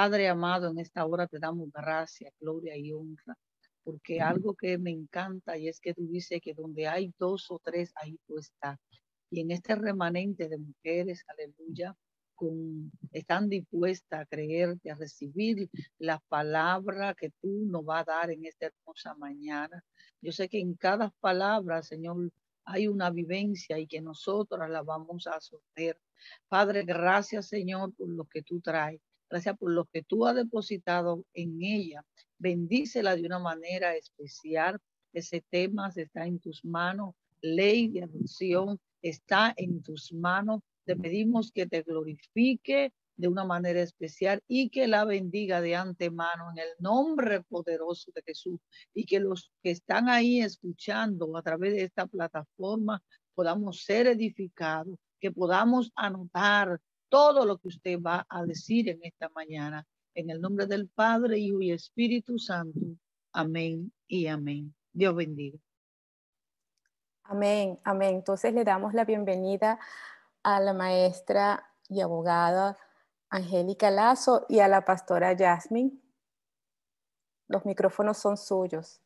Padre amado, en esta hora te damos gracias, gloria y honra, porque algo que me encanta y es que tú dices que donde hay dos o tres, ahí tú estás. Y en este remanente de mujeres, aleluya, con, están dispuestas a creerte, a recibir la palabra que tú nos vas a dar en esta hermosa mañana. Yo sé que en cada palabra, Señor, hay una vivencia y que nosotros la vamos a sostener. Padre, gracias, Señor, por lo que tú traes. Gracias por lo que tú has depositado en ella. Bendícela de una manera especial. Ese tema está en tus manos. Ley de adopción está en tus manos. Te pedimos que te glorifique de una manera especial y que la bendiga de antemano en el nombre poderoso de Jesús y que los que están ahí escuchando a través de esta plataforma podamos ser edificados, que podamos anotar todo lo que usted va a decir en esta mañana. En el nombre del Padre, Hijo y Espíritu Santo. Amén y amén. Dios bendiga. Amén, amén. Entonces le damos la bienvenida a la maestra y abogada Angélica Lazo y a la pastora Jasmine. Los micrófonos son suyos.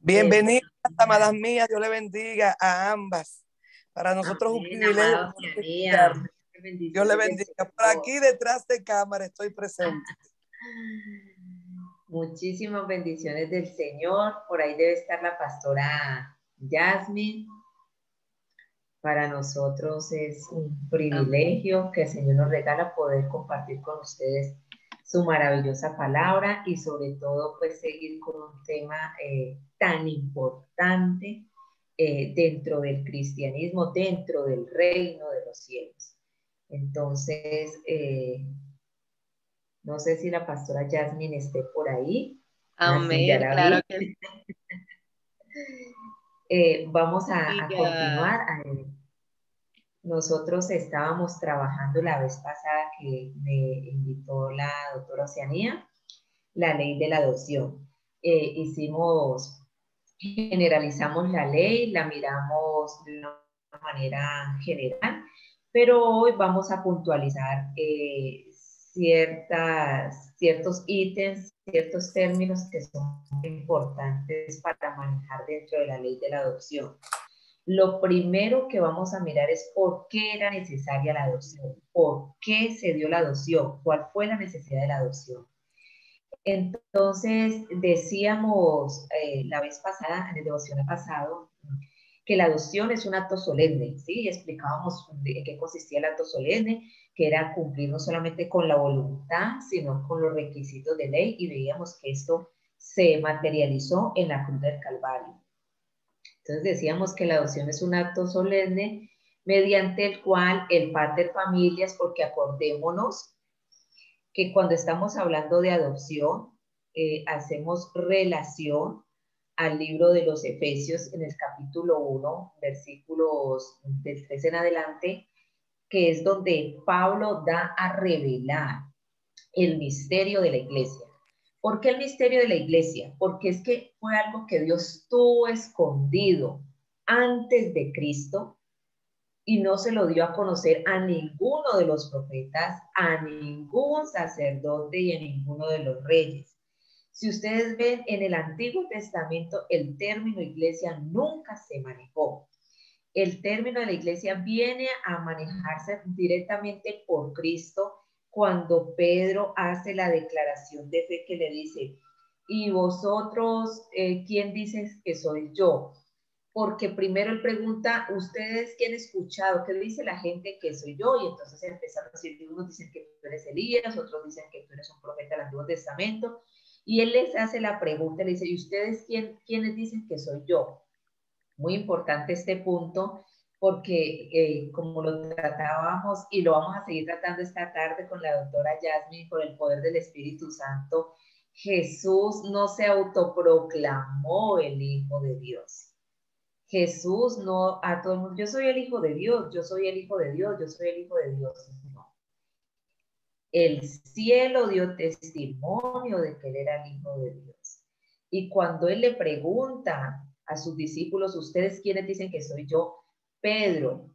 Bienvenidas, amadas mías. Dios le bendiga a ambas. Para nosotros un privilegio. Dios le bendiga. Por aquí detrás de cámara estoy presente. Muchísimas bendiciones del Señor. Por ahí debe estar la pastora Jasmine. Para nosotros es un privilegio que el Señor nos regala poder compartir con ustedes su maravillosa palabra y sobre todo pues seguir con un tema eh, tan importante eh, dentro del cristianismo, dentro del reino de los cielos. Entonces, eh, no sé si la pastora Jasmine esté por ahí. Amén, claro que Eh, vamos a, continuar. Nosotros estábamos trabajando la vez pasada que me invitó la doctora Oceanía, la ley de la adopción. Eh, hicimos, generalizamos la ley, la miramos de una manera general, pero hoy vamos a puntualizar eh, ciertas, ciertos ítems, ciertos términos que son importantes para manejar dentro de la ley de la adopción. Lo primero que vamos a mirar es por qué era necesaria la adopción, por qué se dio la adopción, cuál fue la necesidad de la adopción. Entonces, decíamos eh, la vez pasada, en el devoción pasado, que la adopción es un acto solemne, ¿sí? Explicábamos en qué consistía el acto solemne, que era cumplir no solamente con la voluntad, sino con los requisitos de ley, y veíamos que esto se materializó en la cruz del Calvario. Entonces decíamos que la adopción es un acto solemne mediante el cual el padre familias, porque acordémonos que cuando estamos hablando de adopción, eh, hacemos relación al libro de los Efesios en el capítulo 1, versículos del 3 en adelante, que es donde Pablo da a revelar el misterio de la iglesia. ¿Por qué el misterio de la iglesia? Porque es que fue algo que Dios tuvo escondido antes de Cristo y no se lo dio a conocer a ninguno de los profetas, a ningún sacerdote y a ninguno de los reyes. Si ustedes ven en el Antiguo Testamento, el término iglesia nunca se manejó. El término de la iglesia viene a manejarse directamente por Cristo cuando Pedro hace la declaración de fe que le dice, y vosotros, eh, ¿quién dices que soy yo? Porque primero él pregunta, ¿ustedes quién han escuchado? ¿Qué dice la gente que soy yo? Y entonces empezaron a decir, unos dicen que tú eres Elías, otros dicen que tú eres un profeta del Antiguo Testamento, y él les hace la pregunta, le dice, ¿y ustedes quién, quiénes dicen que soy yo? Muy importante este punto porque eh, como lo tratábamos y lo vamos a seguir tratando esta tarde con la doctora Jasmine, con el poder del Espíritu Santo, Jesús no se autoproclamó el Hijo de Dios. Jesús no a todo el mundo, yo soy el Hijo de Dios, yo soy el Hijo de Dios, yo soy el Hijo de Dios. El cielo dio testimonio de que él era el Hijo de Dios. Y cuando él le pregunta a sus discípulos, ¿ustedes quiénes dicen que soy yo? Pedro,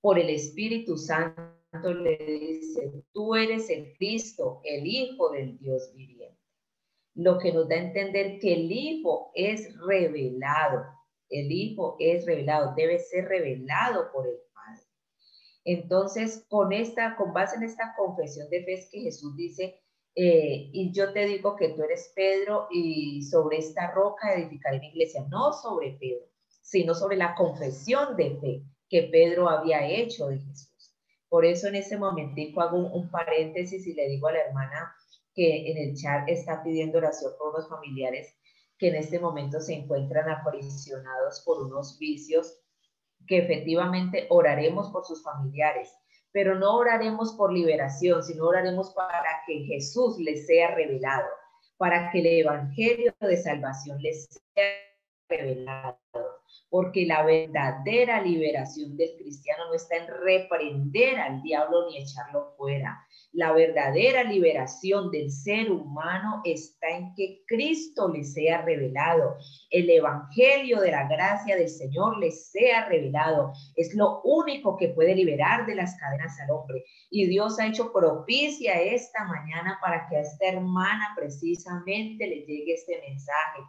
por el Espíritu Santo, le dice, tú eres el Cristo, el Hijo del Dios viviente. Lo que nos da a entender que el Hijo es revelado, el Hijo es revelado, debe ser revelado por el. Entonces, con esta, con base en esta confesión de fe es que Jesús dice, eh, y yo te digo que tú eres Pedro y sobre esta roca edificaré mi iglesia, no sobre Pedro, sino sobre la confesión de fe que Pedro había hecho de Jesús. Por eso en ese momentico hago un, paréntesis y le digo a la hermana que en el chat está pidiendo oración por unos familiares que en este momento se encuentran aprisionados por unos vicios, que efectivamente oraremos por sus familiares, pero no oraremos por liberación, sino oraremos para que Jesús les sea revelado, para que el Evangelio de salvación les sea revelado porque la verdadera liberación del cristiano no está en reprender al diablo ni echarlo fuera. La verdadera liberación del ser humano está en que Cristo le sea revelado, el evangelio de la gracia del Señor le sea revelado. Es lo único que puede liberar de las cadenas al hombre. Y Dios ha hecho propicia esta mañana para que a esta hermana precisamente le llegue este mensaje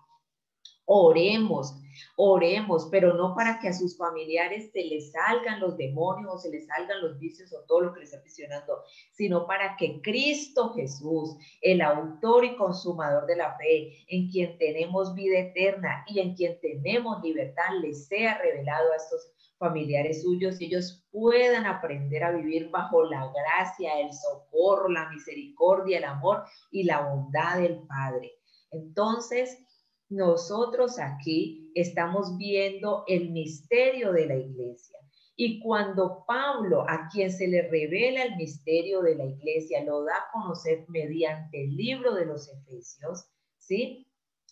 Oremos, oremos, pero no para que a sus familiares se les salgan los demonios o se les salgan los vicios o todo lo que les está aprisionando, sino para que Cristo Jesús, el autor y consumador de la fe, en quien tenemos vida eterna y en quien tenemos libertad, les sea revelado a estos familiares suyos y ellos puedan aprender a vivir bajo la gracia, el socorro, la misericordia, el amor y la bondad del Padre. Entonces, nosotros aquí estamos viendo el misterio de la iglesia. Y cuando Pablo, a quien se le revela el misterio de la iglesia, lo da a conocer mediante el libro de los Efesios, ¿sí?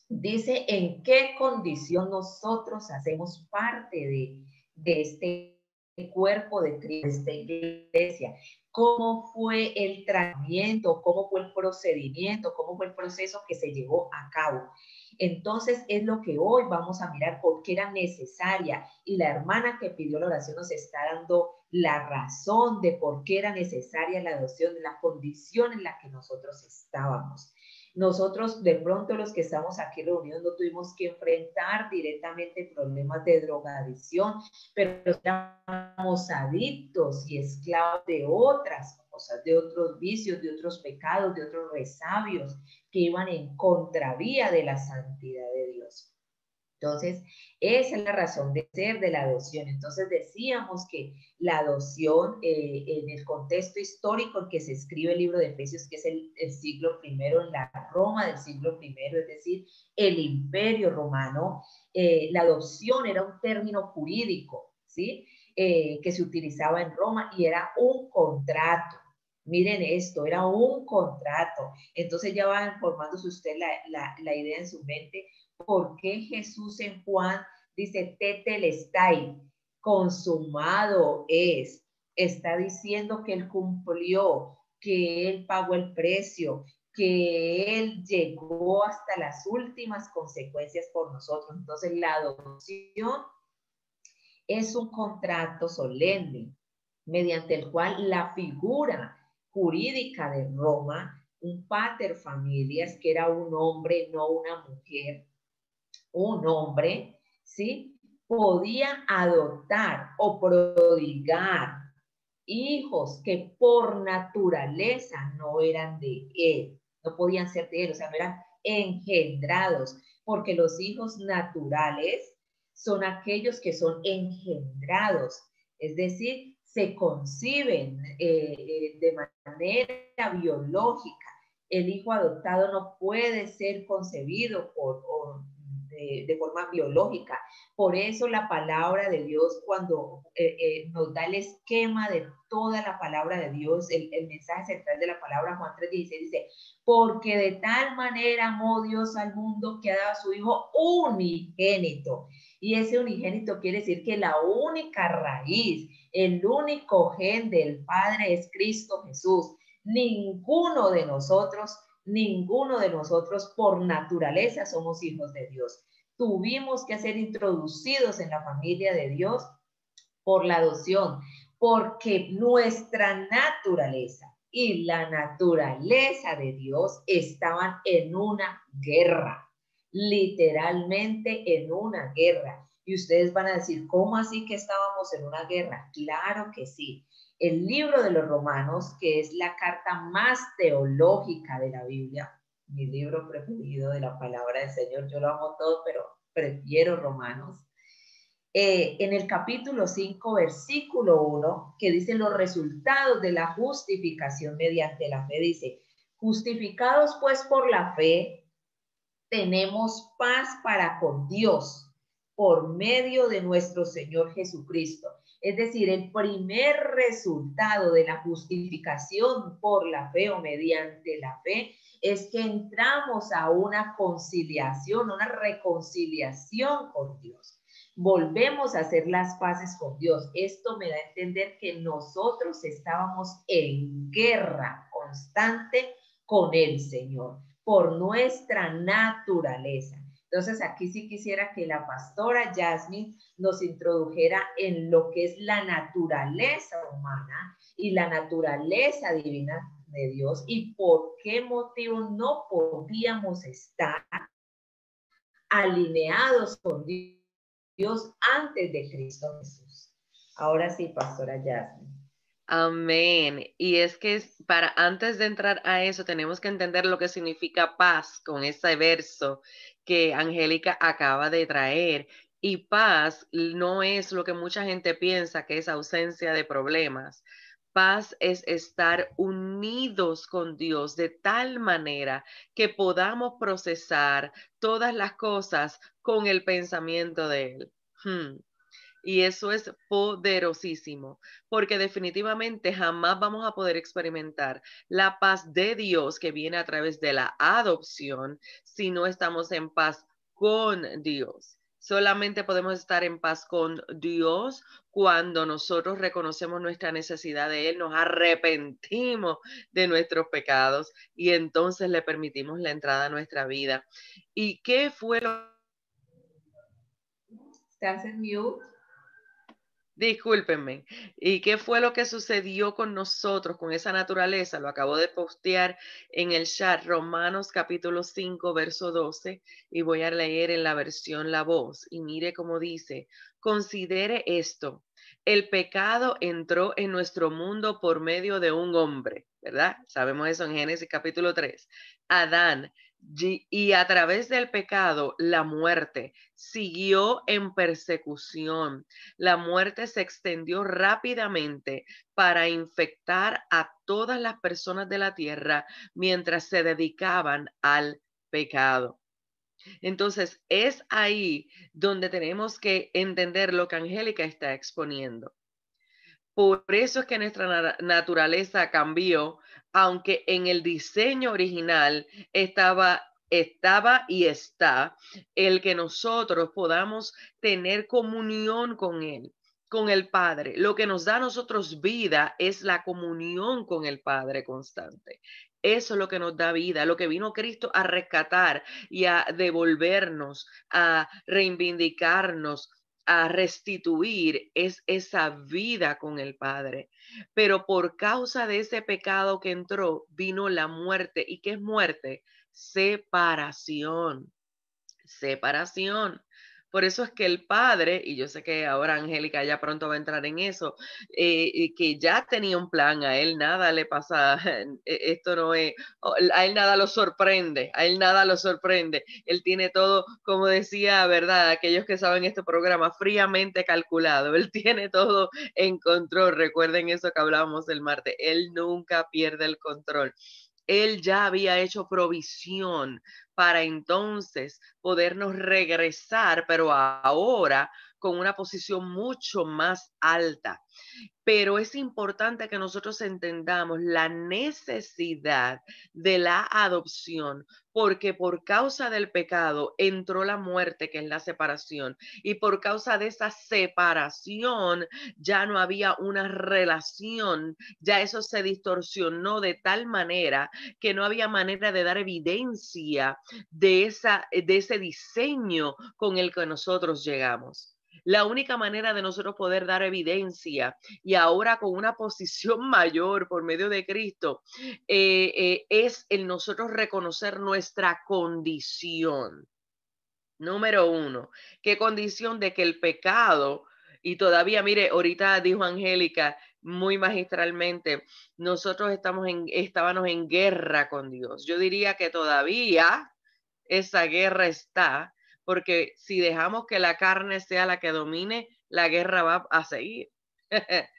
Dice en qué condición nosotros hacemos parte de, este cuerpo de Cristo, de esta iglesia, cómo fue el tratamiento, cómo fue el procedimiento, cómo fue el proceso que se llevó a cabo. Entonces es lo que hoy vamos a mirar porque era necesaria y la hermana que pidió la oración nos está dando la razón de por qué era necesaria la adopción, la condición en la que nosotros estábamos. Nosotros, de pronto, los que estamos aquí reunidos, no tuvimos que enfrentar directamente problemas de drogadicción, pero estamos adictos y esclavos de otras cosas, de otros vicios, de otros pecados, de otros resabios que iban en contravía de la santidad de Dios. Entonces, esa es la razón de ser de la adopción. Entonces, decíamos que la adopción, eh, en el contexto histórico en que se escribe el libro de Efesios, que es el, siglo primero, en la Roma del siglo primero, es decir, el imperio romano, eh, la adopción era un término jurídico, ¿sí? Eh, que se utilizaba en Roma y era un contrato. Miren esto, era un contrato. Entonces ya va formándose usted la, la, la idea en su mente por qué Jesús en Juan dice, tetelestai, consumado es. Está diciendo que él cumplió, que él pagó el precio, que él llegó hasta las últimas consecuencias por nosotros. Entonces la adopción es un contrato solemne mediante el cual la figura jurídica de Roma, un pater familias, que era un hombre, no una mujer, un hombre, ¿sí? Podía adoptar o prodigar hijos que por naturaleza no eran de él, no podían ser de él, o sea, no eran engendrados, porque los hijos naturales son aquellos que son engendrados, es decir, se conciben eh, de manera biológica. El hijo adoptado no puede ser concebido por, de, forma biológica. Por eso la palabra de Dios, cuando eh, eh, nos da el esquema de toda la palabra de Dios, el, mensaje central de la palabra, Juan 3.16 dice, porque de tal manera amó Dios al mundo que ha dado a su Hijo unigénito. Y ese unigénito quiere decir que la única raíz, el único gen del Padre es Cristo Jesús. Ninguno de nosotros ninguno de nosotros por naturaleza somos hijos de Dios tuvimos que ser introducidos en la familia de Dios por la adopción, porque nuestra naturaleza y la naturaleza de Dios estaban en una guerra, literalmente en una guerra. Y ustedes van a decir, ¿cómo así que estábamos en una guerra? Claro que sí. El libro de los romanos, que es la carta más teológica de la Biblia, mi libro preferido de la palabra del Señor, yo lo amo todo, pero prefiero romanos. Eh, en el capítulo 5, versículo 1, que dice los resultados de la justificación mediante la fe, dice, justificados pues por la fe, tenemos paz para con Dios por medio de nuestro Señor Jesucristo. Es decir, el primer resultado de la justificación por la fe o mediante la fe es que entramos a una conciliación, una reconciliación con Dios volvemos a hacer las paces con Dios. Esto me da a entender que nosotros estábamos en guerra constante con el Señor por nuestra naturaleza. Entonces aquí sí quisiera que la pastora Jasmine nos introdujera en lo que es la naturaleza humana y la naturaleza divina de Dios y por qué motivo no podíamos estar alineados con Dios antes de Cristo Jesús. Ahora sí, pastora Jasmine. Amén. Y es que para antes de entrar a eso tenemos que entender lo que significa paz con ese verso que Angélica acaba de traer. Y paz no es lo que mucha gente piensa que es ausencia de problemas. Paz es estar unidos con Dios de tal manera que podamos procesar todas las cosas con el pensamiento de Él. Hmm. Y eso es poderosísimo, porque definitivamente jamás vamos a poder experimentar la paz de Dios que viene a través de la adopción si no estamos en paz con Dios. Solamente podemos estar en paz con Dios cuando nosotros reconocemos nuestra necesidad de Él, nos arrepentimos de nuestros pecados y entonces le permitimos la entrada a nuestra vida. ¿Y qué fue lo... ¿Estás en mute? Discúlpenme. ¿Y qué fue lo que sucedió con nosotros, con esa naturaleza? Lo acabo de postear en el chat, Romanos capítulo 5, verso 12, y voy a leer en la versión La Voz. Y mire cómo dice, considere esto, el pecado entró en nuestro mundo por medio de un hombre, ¿verdad? Sabemos eso en Génesis capítulo 3. Adán, y a través del pecado, la muerte siguió en persecución. La muerte se extendió rápidamente para infectar a todas las personas de la tierra mientras se dedicaban al pecado. Entonces, es ahí donde tenemos que entender lo que Angélica está exponiendo. Por eso es que nuestra naturaleza cambió aunque en el diseño original estaba estaba y está el que nosotros podamos tener comunión con Él, con el Padre. Lo que nos da a nosotros vida es la comunión con el Padre constante. Eso es lo que nos da vida, lo que vino Cristo a rescatar y a devolvernos, a reivindicarnos, a restituir es esa vida con el Padre. Pero por causa de ese pecado que entró, vino la muerte. ¿Y qué es muerte? Separación. Separación. Por eso es que el padre, y yo sé que ahora Angélica ya pronto va a entrar en eso, eh, que ya tenía un plan, a él nada le pasa, e, esto no es, a él nada lo sorprende, a él nada lo sorprende. Él tiene todo, como decía, ¿verdad? Aquellos que saben este programa, fríamente calculado. Él tiene todo en control. Recuerden eso que hablábamos el martes. Él nunca pierde el control. Él ya había hecho provisión para entonces podernos regresar, pero ahora con una posición mucho más alta. Pero es importante que nosotros entendamos la necesidad de la adopción, porque por causa del pecado entró la muerte, que es la separación, y por causa de esa separación ya no había una relación, ya eso se distorsionó de tal manera que no había manera de dar evidencia de, esa, de ese diseño con el que nosotros llegamos. La única manera de nosotros poder dar evidencia y ahora con una posición mayor por medio de Cristo eh, eh, es el nosotros reconocer nuestra condición. Número uno, ¿qué condición de que el pecado, y todavía, mire, ahorita dijo Angélica muy magistralmente, nosotros estamos en, estábamos en guerra con Dios. Yo diría que todavía esa guerra está, porque si dejamos que la carne sea la que domine, la guerra va a seguir.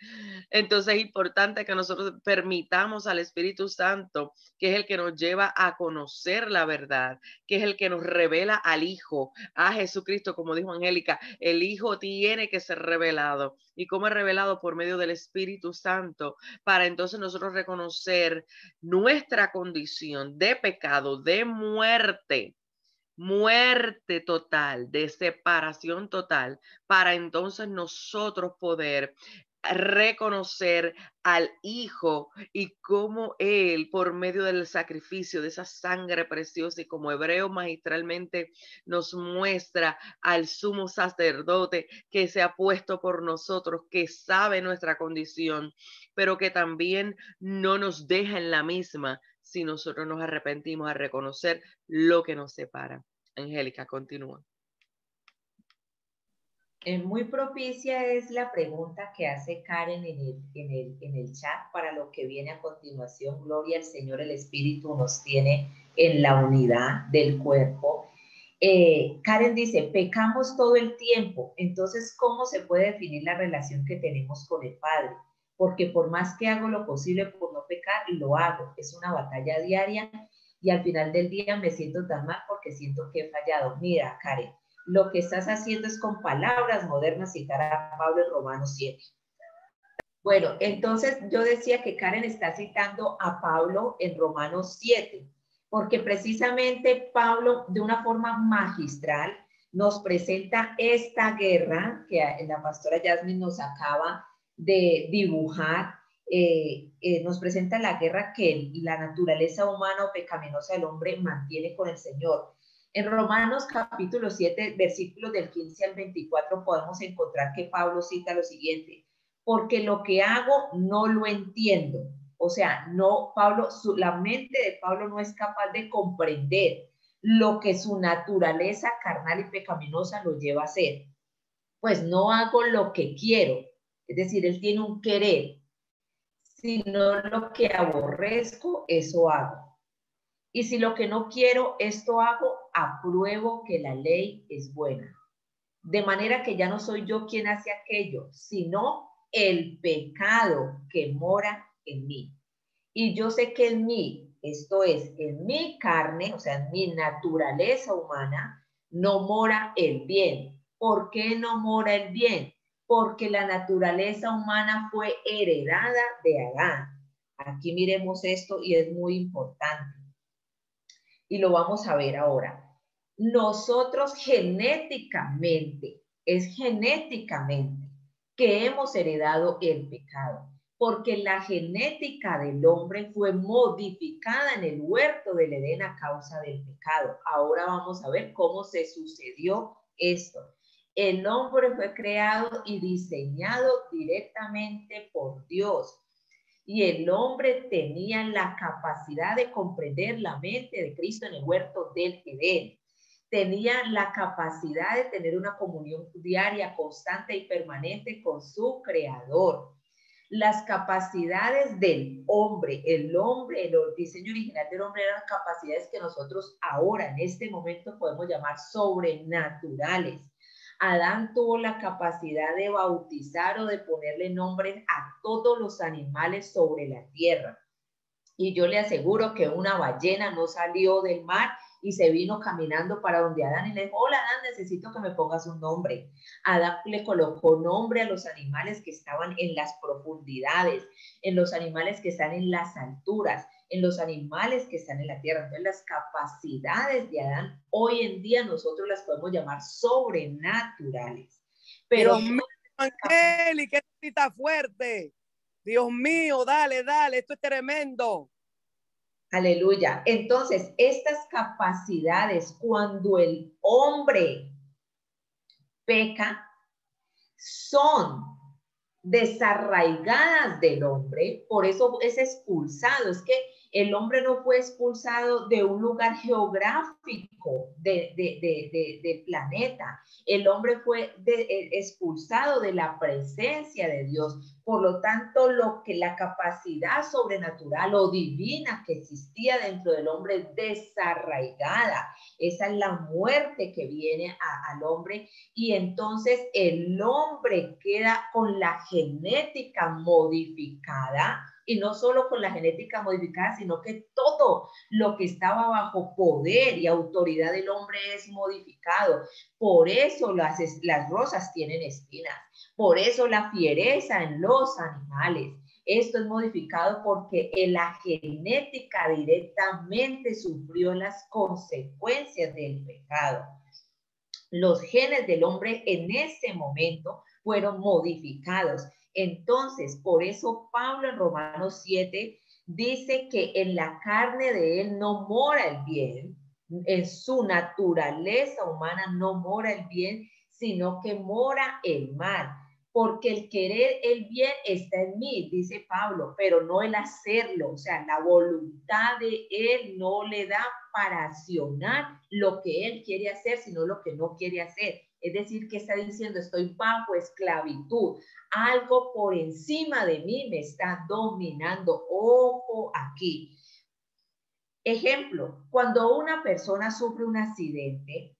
Entonces es importante que nosotros permitamos al Espíritu Santo, que es el que nos lleva a conocer la verdad, que es el que nos revela al Hijo, a Jesucristo, como dijo Angélica, el Hijo tiene que ser revelado. ¿Y cómo es revelado? Por medio del Espíritu Santo, para entonces nosotros reconocer nuestra condición de pecado, de muerte muerte total, de separación total, para entonces nosotros poder reconocer al Hijo y cómo Él, por medio del sacrificio de esa sangre preciosa y como Hebreo magistralmente nos muestra al sumo sacerdote que se ha puesto por nosotros, que sabe nuestra condición, pero que también no nos deja en la misma si nosotros nos arrepentimos a reconocer lo que nos separa. Angélica, continúa. Muy propicia es la pregunta que hace Karen en el, en, el, en el chat para lo que viene a continuación. Gloria al Señor, el Espíritu nos tiene en la unidad del cuerpo. Eh, Karen dice, pecamos todo el tiempo, entonces, ¿cómo se puede definir la relación que tenemos con el Padre? Porque por más que hago lo posible por lo hago. Es una batalla diaria y al final del día me siento tan mal porque siento que he fallado. Mira, Karen, lo que estás haciendo es con palabras modernas citar a Pablo en Romanos 7. Bueno, entonces yo decía que Karen está citando a Pablo en Romanos 7, porque precisamente Pablo de una forma magistral nos presenta esta guerra que la pastora Yasmin nos acaba de dibujar, eh, eh, nos presenta la guerra que la naturaleza humana o pecaminosa del hombre mantiene con el Señor. En Romanos capítulo 7, versículos del 15 al 24, podemos encontrar que Pablo cita lo siguiente, porque lo que hago no lo entiendo. O sea, no, Pablo, la mente de Pablo no es capaz de comprender lo que su naturaleza carnal y pecaminosa lo lleva a hacer. Pues no hago lo que quiero, es decir, él tiene un querer, sino lo que aborrezco, eso hago. Y si lo que no quiero, esto hago, apruebo que la ley es buena. De manera que ya no soy yo quien hace aquello, sino el pecado que mora en mí. Y yo sé que en mí, esto es, en mi carne, o sea, en mi naturaleza humana, no mora el bien. ¿Por qué no mora el bien? Porque la naturaleza humana fue heredada de Adán. Aquí miremos esto y es muy importante y lo vamos a ver ahora. Nosotros genéticamente, es genéticamente que hemos heredado el pecado, porque la genética del hombre fue modificada en el huerto del Edén a causa del pecado. Ahora vamos a ver cómo se sucedió esto. El hombre fue creado y diseñado directamente por Dios y el hombre tenía la capacidad de comprender la mente de Cristo en el huerto del Edén. Tenía la capacidad de tener una comunión diaria, constante y permanente con su creador. Las capacidades del hombre, el hombre, el diseño original del hombre eran capacidades que nosotros ahora, en este momento, podemos llamar sobrenaturales Adán tuvo la capacidad de bautizar o de ponerle nombre a todos los animales sobre la tierra. Y yo le aseguro que una ballena no salió del mar y se vino caminando para donde Adán y le dijo, hola Adán, necesito que me pongas un nombre. Adán le colocó nombre a los animales que estaban en las profundidades, en los animales que están en las alturas, en los animales que están en la tierra. Entonces las capacidades de Adán hoy en día nosotros las podemos llamar sobrenaturales. Pero Dios mío, Angélica, está fuerte. Dios mío, dale, dale, esto es tremendo. Aleluya. Entonces, estas capacidades, cuando el hombre peca, son desarraigadas del hombre, por eso es expulsado. Es que el hombre no fue expulsado de un lugar geográfico del de, planeta. El hombre fue eh, expulsado de la presencia de Dios. Por lo tanto, lo que la capacidad sobrenatural o divina que existía dentro del hombre desarraigada. Esa es la muerte que viene al hombre y entonces el hombre queda con la genética modificada y no solo con la genética modificada, sino que todo lo que estaba bajo poder y autoridad del hombre es modificado. Por eso las, las rosas tienen espinas, por eso la fiereza en los animales. Esto es modificado porque la genética directamente sufrió las consecuencias del pecado. Los genes del hombre en ese momento fueron modificados entonces, por eso Pablo en Romanos 7 dice que en la carne de él no mora el bien, en su naturaleza humana no mora el bien, sino que mora el mal. Porque el querer el bien está en mí, dice Pablo, pero no el hacerlo. O sea, la voluntad de él no le da para accionar lo que él quiere hacer, sino lo que no quiere hacer. Es decir, que está diciendo, estoy bajo esclavitud. Algo por encima de mí me está dominando. Ojo aquí. Ejemplo, cuando una persona sufre un accidente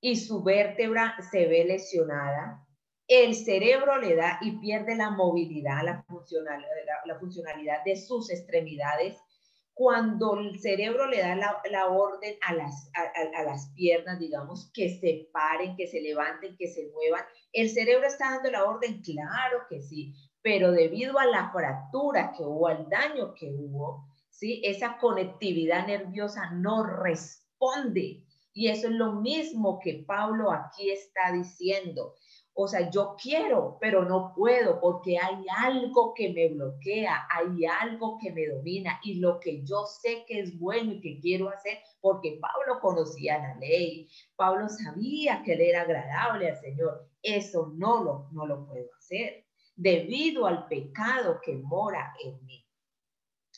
y su vértebra se ve lesionada, el cerebro le da y pierde la movilidad, la, la funcionalidad de sus extremidades cuando el cerebro le da la, orden a las, a, las piernas, digamos, que se paren, que se levanten, que se muevan, el cerebro está dando la orden, claro que sí, pero debido a la fractura que hubo, al daño que hubo, ¿sí? esa conectividad nerviosa no responde. Y eso es lo mismo que Pablo aquí está diciendo. O sea, yo quiero, pero no puedo porque hay algo que me bloquea, hay algo que me domina y lo que yo sé que es bueno y que quiero hacer, porque Pablo conocía la ley, Pablo sabía que le era agradable al Señor, eso no lo, no lo puedo hacer debido al pecado que mora en mí.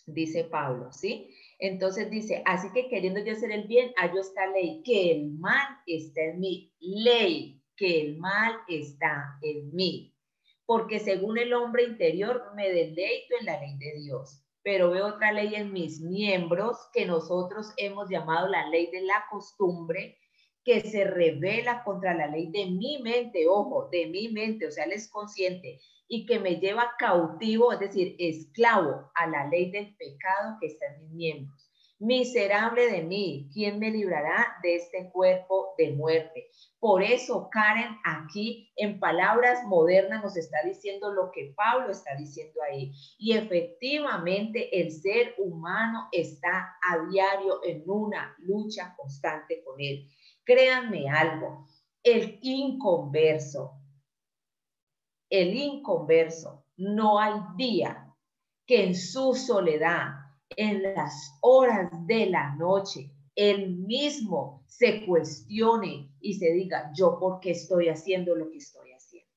Dice Pablo, ¿sí? Entonces dice, así que queriendo yo hacer el bien, hallo esta ley, que el mal está en mí. Ley, que el mal está en mí, porque según el hombre interior me deleito en la ley de Dios, pero veo otra ley en mis miembros que nosotros hemos llamado la ley de la costumbre, que se revela contra la ley de mi mente, ojo, de mi mente, o sea, él es consciente, y que me lleva cautivo, es decir, esclavo a la ley del pecado que está en mis miembros. Miserable de mí, ¿quién me librará de este cuerpo de muerte? Por eso Karen aquí en palabras modernas nos está diciendo lo que Pablo está diciendo ahí. Y efectivamente el ser humano está a diario en una lucha constante con él. Créanme algo, el inconverso, el inconverso, no hay día que en su soledad en las horas de la noche él mismo se cuestione y se diga, yo por qué estoy haciendo lo que estoy haciendo.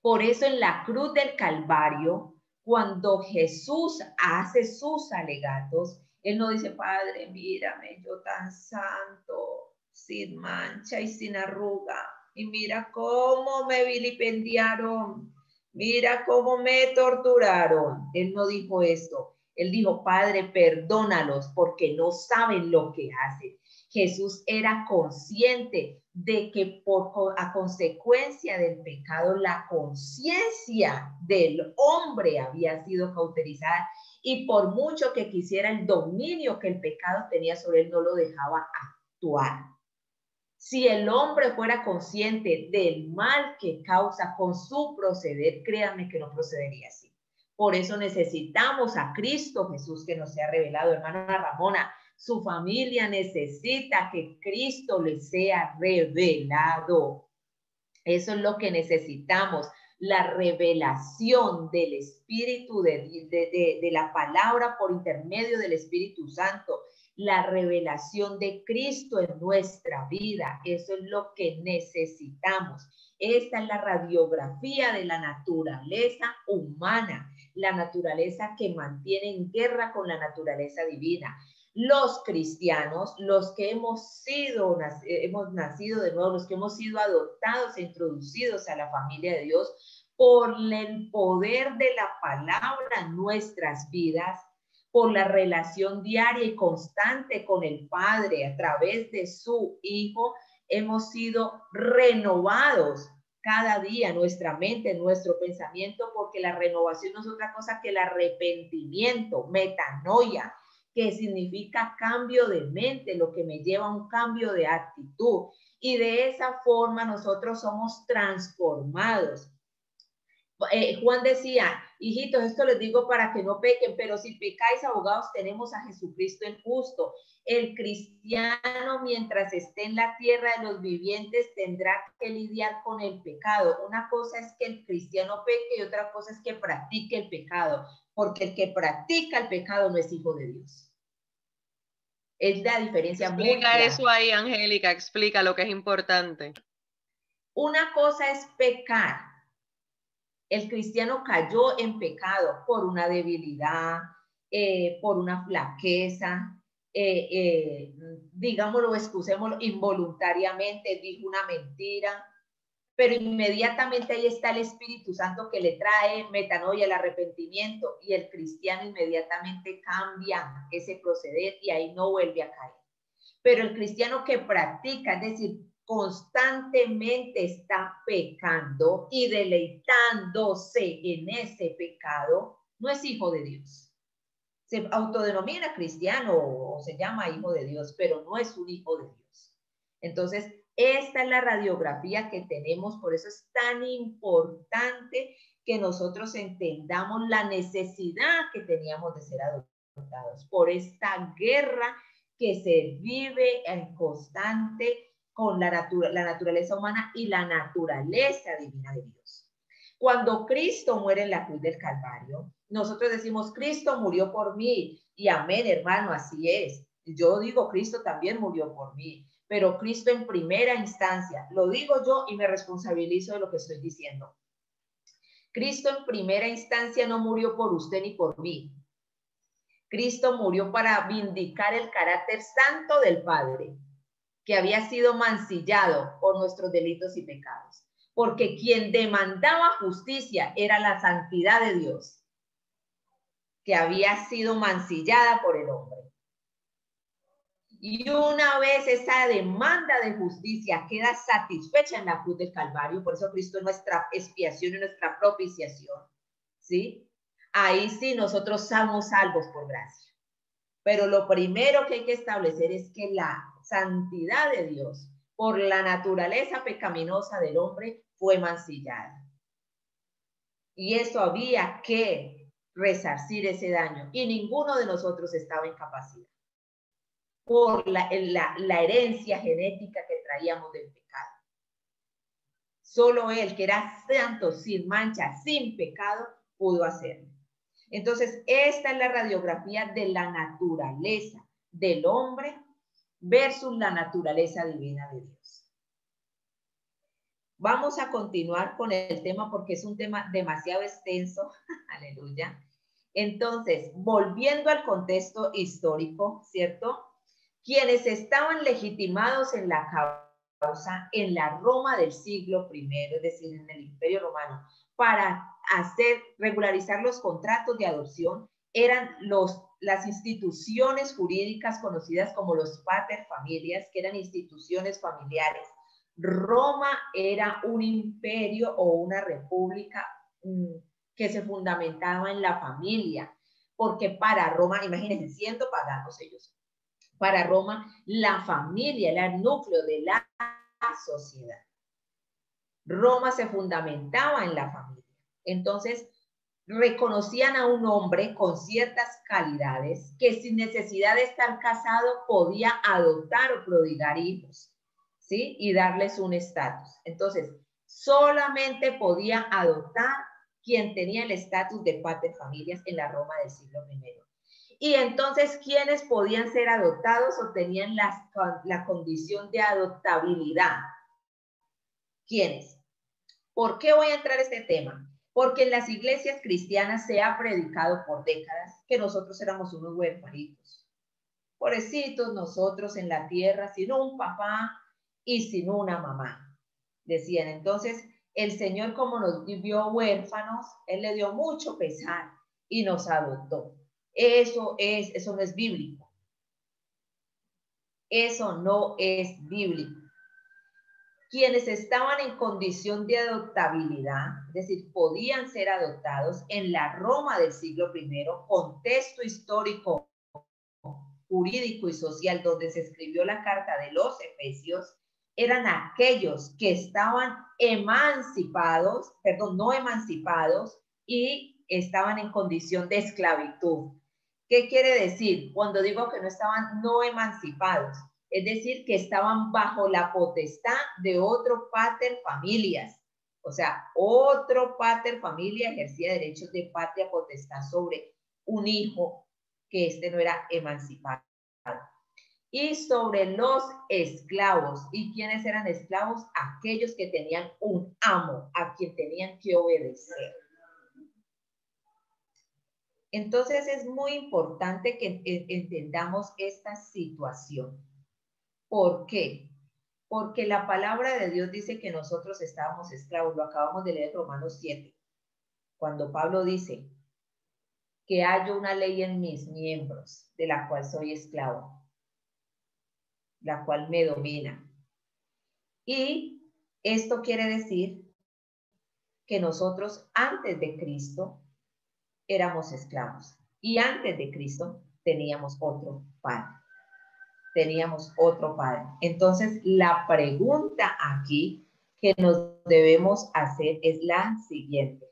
Por eso en la cruz del Calvario, cuando Jesús hace sus alegatos, él no dice, Padre, mírame, yo tan santo, sin mancha y sin arruga, y mira cómo me vilipendiaron mira cómo me torturaron. Él no dijo esto. Él dijo, Padre, perdónalos porque no saben lo que hacen. Jesús era consciente de que por a consecuencia del pecado la conciencia del hombre había sido cauterizada y por mucho que quisiera el dominio que el pecado tenía sobre él no lo dejaba actuar. Si el hombre fuera consciente del mal que causa con su proceder, créanme que no procedería así. Por eso necesitamos a Cristo Jesús que nos sea revelado. Hermana Ramona, su familia necesita que Cristo le sea revelado. Eso es lo que necesitamos, la revelación del Espíritu, de, la palabra por intermedio del Espíritu Santo la revelación de Cristo en nuestra vida. Eso es lo que necesitamos. Esta es la radiografía de la naturaleza humana, la naturaleza que mantiene en guerra con la naturaleza divina. Los cristianos, los que hemos sido, hemos nacido de nuevo, los que hemos sido adoptados e introducidos a la familia de Dios por el poder de la palabra en nuestras vidas, por la relación diaria y constante con el Padre a través de su Hijo, hemos sido renovados cada día nuestra mente, nuestro pensamiento, porque la renovación no es otra cosa que el arrepentimiento, metanoia, que significa cambio de mente, lo que me lleva a un cambio de actitud. Y de esa forma nosotros somos transformados. Eh, Juan decía, hijitos, esto les digo para que no pequen, pero si pecáis, abogados, tenemos a Jesucristo el justo. El cristiano, mientras esté en la tierra de los vivientes, tendrá que lidiar con el pecado. Una cosa es que el cristiano peque y otra cosa es que practique el pecado, porque el que practica el pecado no es hijo de Dios. Es la diferencia explica eso ahí, Angélica, explica lo que es importante. Una cosa es pecar el cristiano cayó en pecado por una debilidad, eh, por una flaqueza, eh, eh, digámoslo, excusémoslo, involuntariamente dijo una mentira, pero inmediatamente ahí está el Espíritu Santo que le trae metanoia, el arrepentimiento, y el cristiano inmediatamente cambia ese proceder y ahí no vuelve a caer. Pero el cristiano que practica, es decir, constantemente está pecando y deleitándose en ese pecado, no es hijo de Dios. Se autodenomina cristiano o se llama hijo de Dios, pero no es un hijo de Dios. Entonces, esta es la radiografía que tenemos, por eso es tan importante que nosotros entendamos la necesidad que teníamos de ser adoptados por esta guerra que se vive en constante con la, la naturaleza humana y la naturaleza divina de Dios. Cuando Cristo muere en la cruz del Calvario, nosotros decimos, Cristo murió por mí. Y amén, hermano, así es. Yo digo, Cristo también murió por mí, pero Cristo en primera instancia, lo digo yo y me responsabilizo de lo que estoy diciendo. Cristo en primera instancia no murió por usted ni por mí. Cristo murió para vindicar el carácter santo del Padre que había sido mancillado por nuestros delitos y pecados. Porque quien demandaba justicia era la santidad de Dios, que había sido mancillada por el hombre. Y una vez esa demanda de justicia queda satisfecha en la cruz del Calvario, por eso Cristo es nuestra expiación y nuestra propiciación, ¿sí? Ahí sí nosotros somos salvos por gracia. Pero lo primero que hay que establecer es que la santidad de Dios por la naturaleza pecaminosa del hombre fue mancillada. Y eso había que resarcir ese daño. Y ninguno de nosotros estaba en capacidad por la, la herencia genética que traíamos del pecado. Solo él, que era santo, sin mancha, sin pecado, pudo hacerlo. Entonces, esta es la radiografía de la naturaleza del hombre versus la naturaleza divina de Dios. Vamos a continuar con el tema porque es un tema demasiado extenso. Aleluya. Entonces, volviendo al contexto histórico, ¿cierto? Quienes estaban legitimados en la causa en la Roma del siglo I, es decir, en el Imperio Romano, para hacer, regularizar los contratos de adopción, eran los las instituciones jurídicas conocidas como los pater familias, que eran instituciones familiares. Roma era un imperio o una república mm, que se fundamentaba en la familia, porque para Roma, imagínense, siendo paganos ellos, para Roma la familia era el núcleo de la sociedad. Roma se fundamentaba en la familia. Entonces, reconocían a un hombre con ciertas calidades que sin necesidad de estar casado podía adoptar o prodigar hijos, ¿sí? Y darles un estatus. Entonces, solamente podía adoptar quien tenía el estatus de padre de familias en la Roma del siglo I. Y entonces, ¿quiénes podían ser adoptados o tenían la, la condición de adoptabilidad? ¿Quiénes? ¿Por qué voy a entrar a este tema? Porque en las iglesias cristianas se ha predicado por décadas que nosotros éramos unos huérfanitos. Pobrecitos nosotros en la tierra, sin un papá y sin una mamá. Decían entonces, el Señor como nos vio huérfanos, Él le dio mucho pesar y nos adoptó. Eso es, eso no es bíblico. Eso no es bíblico. Quienes estaban en condición de adoptabilidad, es decir, podían ser adoptados en la Roma del siglo I, contexto histórico, jurídico y social donde se escribió la carta de los Efesios, eran aquellos que estaban emancipados, perdón, no emancipados y estaban en condición de esclavitud. ¿Qué quiere decir? Cuando digo que no estaban no emancipados, es decir, que estaban bajo la potestad de otro pater familias. O sea, otro pater familia ejercía derechos de patria potestad sobre un hijo que este no era emancipado. Y sobre los esclavos. ¿Y quiénes eran esclavos? Aquellos que tenían un amo a quien tenían que obedecer. Entonces es muy importante que entendamos esta situación. ¿Por qué? Porque la palabra de Dios dice que nosotros estábamos esclavos, lo acabamos de leer Romanos 7, cuando Pablo dice que hay una ley en mis miembros de la cual soy esclavo, la cual me domina. Y esto quiere decir que nosotros antes de Cristo éramos esclavos y antes de Cristo teníamos otro padre. Teníamos otro padre. Entonces, la pregunta aquí que nos debemos hacer es la siguiente.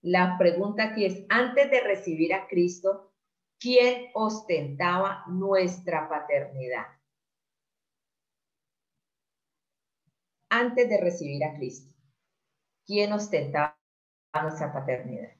La pregunta aquí es, antes de recibir a Cristo, ¿quién ostentaba nuestra paternidad? Antes de recibir a Cristo, ¿quién ostentaba nuestra paternidad.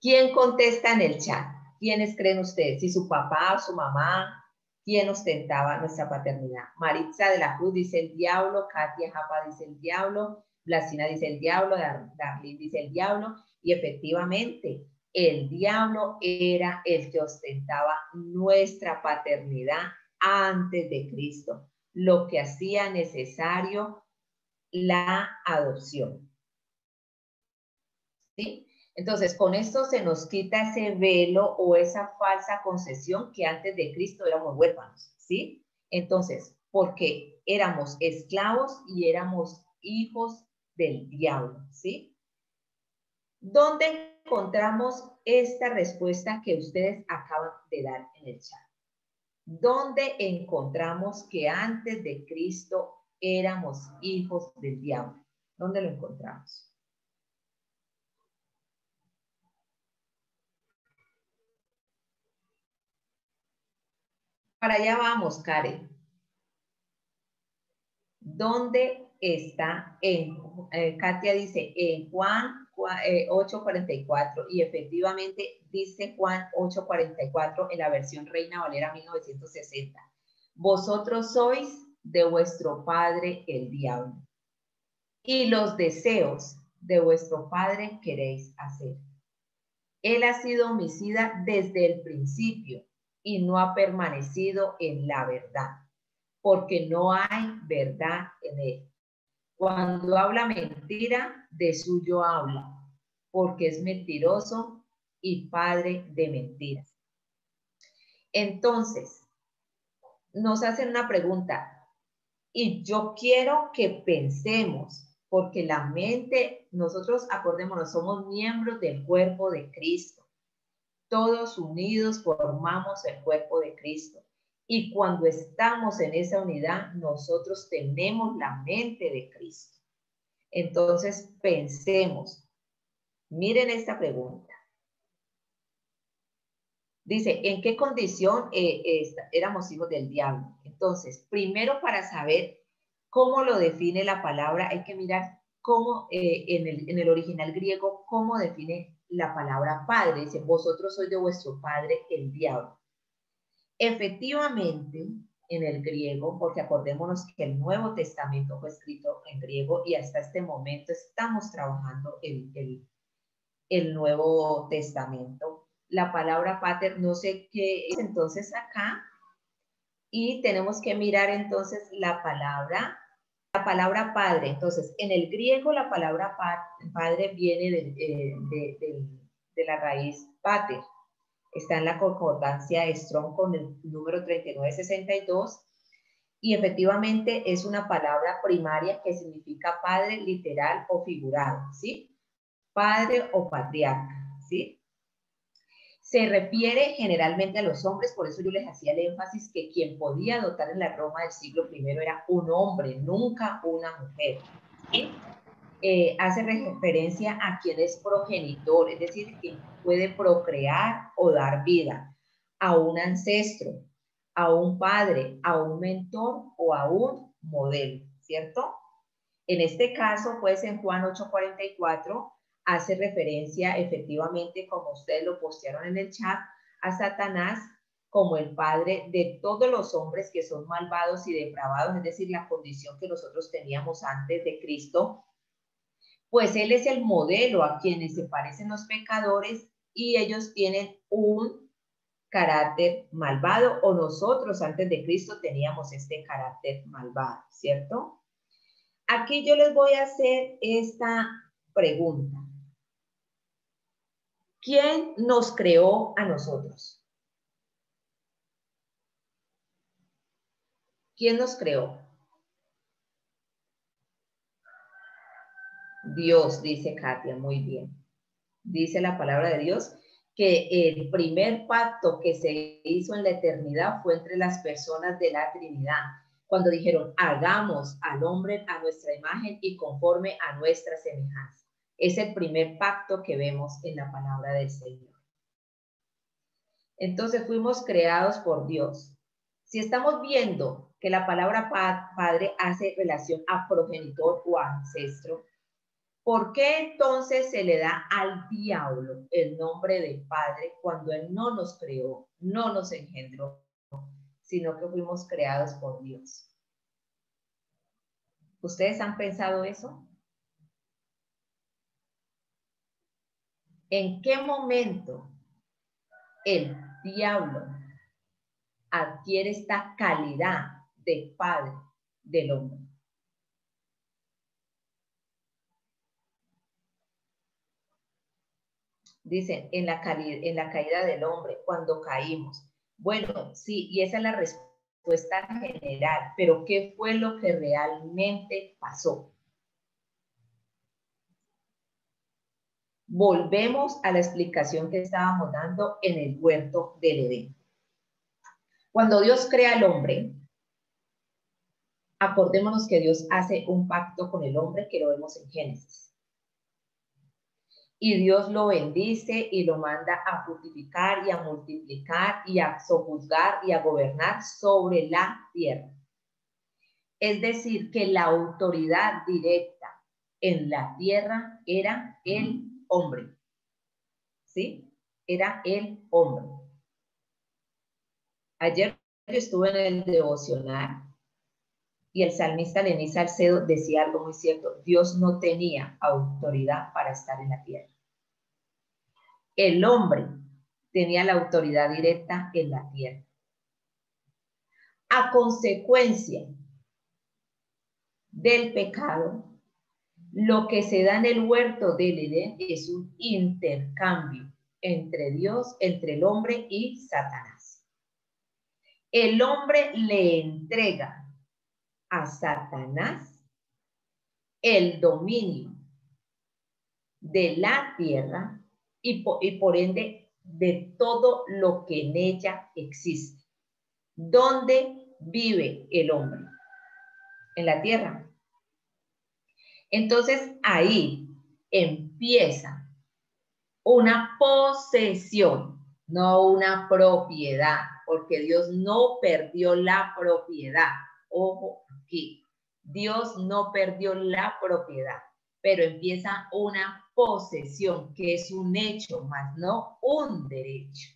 ¿Quién contesta en el chat? ¿Quiénes creen ustedes? Si su papá su mamá, ¿quién ostentaba nuestra paternidad? Maritza de la Cruz dice el diablo, Katia Japa dice el diablo, Blasina dice el diablo, Darlene dice el diablo, y efectivamente el diablo era el que ostentaba nuestra paternidad antes de Cristo, lo que hacía necesario la adopción. Entonces, con esto se nos quita ese velo o esa falsa concesión que antes de Cristo éramos huérfanos, ¿sí? Entonces, porque éramos esclavos y éramos hijos del diablo, ¿sí? ¿Dónde encontramos esta respuesta que ustedes acaban de dar en el chat? ¿Dónde encontramos que antes de Cristo éramos hijos del diablo? ¿Dónde lo encontramos? Para allá vamos, Karen. ¿Dónde está? En, eh, Katia dice en Juan 8:44 eh, y efectivamente dice Juan 8:44 en la versión Reina Valera 1960. Vosotros sois de vuestro padre el diablo y los deseos de vuestro padre queréis hacer. Él ha sido homicida desde el principio y no ha permanecido en la verdad, porque no hay verdad en él. Cuando habla mentira, de suyo habla, porque es mentiroso y padre de mentiras. Entonces, nos hacen una pregunta y yo quiero que pensemos, porque la mente, nosotros acordémonos, somos miembros del cuerpo de Cristo todos unidos formamos el cuerpo de Cristo. Y cuando estamos en esa unidad, nosotros tenemos la mente de Cristo. Entonces, pensemos. Miren esta pregunta. Dice, ¿en qué condición eh, éramos hijos del diablo? Entonces, primero para saber cómo lo define la palabra, hay que mirar cómo eh, en, el, en el original griego, cómo define la palabra padre. Dice, vosotros sois de vuestro padre el diablo. Efectivamente, en el griego, porque acordémonos que el Nuevo Testamento fue escrito en griego y hasta este momento estamos trabajando el, el, el Nuevo Testamento. La palabra pater, no sé qué es entonces acá, y tenemos que mirar entonces la palabra, la palabra padre. Entonces, en el griego la palabra padre viene eh, de, de, de la raíz pater está en la concordancia Strong con el número 3962 y efectivamente es una palabra primaria que significa padre literal o figurado, ¿sí? Padre o patriarca, ¿sí? Se refiere generalmente a los hombres, por eso yo les hacía el énfasis que quien podía dotar en la Roma del siglo I era un hombre, nunca una mujer. Eh, hace referencia a quien es progenitor, es decir, quien puede procrear o dar vida a un ancestro, a un padre, a un mentor o a un modelo, ¿cierto? En este caso, pues en Juan 8:44 hace referencia efectivamente, como ustedes lo postearon en el chat, a Satanás como el padre de todos los hombres que son malvados y depravados, es decir, la condición que nosotros teníamos antes de Cristo, pues Él es el modelo a quienes se parecen los pecadores y ellos tienen un carácter malvado o nosotros antes de Cristo teníamos este carácter malvado, ¿cierto? Aquí yo les voy a hacer esta pregunta. ¿Quién nos creó a nosotros? ¿Quién nos creó? Dios, dice Katia, muy bien. Dice la palabra de Dios que el primer pacto que se hizo en la eternidad fue entre las personas de la Trinidad, cuando dijeron, hagamos al hombre a nuestra imagen y conforme a nuestra semejanza. Es el primer pacto que vemos en la palabra del Señor. Entonces fuimos creados por Dios. Si estamos viendo que la palabra padre hace relación a progenitor o ancestro, ¿Por qué entonces se le da al diablo el nombre de Padre cuando Él no nos creó, no nos engendró, sino que fuimos creados por Dios? ¿Ustedes han pensado eso? ¿En qué momento el diablo adquiere esta calidad de padre del hombre? Dicen, en la, en la caída del hombre, cuando caímos. Bueno, sí, y esa es la respuesta general, pero ¿qué fue lo que realmente pasó? Volvemos a la explicación que estábamos dando en el huerto del Edén. Cuando Dios crea al hombre, acordémonos que Dios hace un pacto con el hombre que lo vemos en Génesis y Dios lo bendice y lo manda a fructificar y a multiplicar y a sojuzgar y a gobernar sobre la tierra. Es decir, que la autoridad directa en la tierra era el hombre. ¿Sí? Era el hombre. Ayer estuve en el devocional y el salmista Lenín Salcedo decía algo muy cierto. Dios no tenía autoridad para estar en la tierra. El hombre tenía la autoridad directa en la tierra. A consecuencia del pecado, lo que se da en el huerto del Edén es un intercambio entre Dios, entre el hombre y Satanás. El hombre le entrega a Satanás el dominio de la tierra y por, ende de todo lo que en ella existe. ¿Dónde vive el hombre? En la tierra. Entonces ahí empieza una posesión, no una propiedad, porque Dios no perdió la propiedad. Ojo aquí, Dios no perdió la propiedad. pero empieza una posesión, que es un hecho, más no un derecho.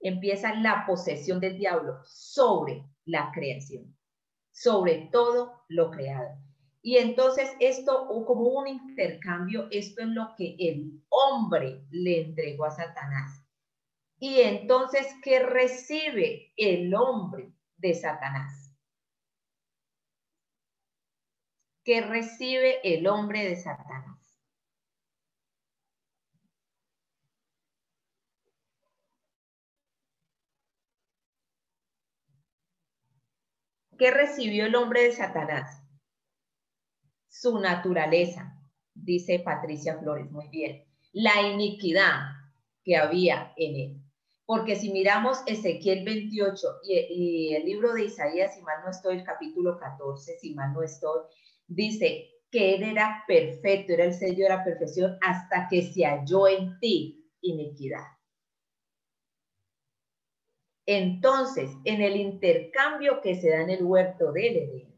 Empieza la posesión del diablo sobre la creación, sobre todo lo creado. Y entonces esto, como un intercambio, esto es lo que el hombre le entregó a Satanás. Y entonces, ¿qué recibe el hombre de Satanás? ¿Qué recibe el hombre de Satanás? ¿Qué recibió el hombre de Satanás? Su naturaleza, dice Patricia Flores, muy bien, la iniquidad que había en él. Porque si miramos Ezequiel 28 y, el libro de Isaías, si mal no estoy, el capítulo 14, si mal no estoy, dice que él era perfecto, era el sello de la perfección hasta que se halló en ti iniquidad. Entonces, en el intercambio que se da en el huerto del Edén,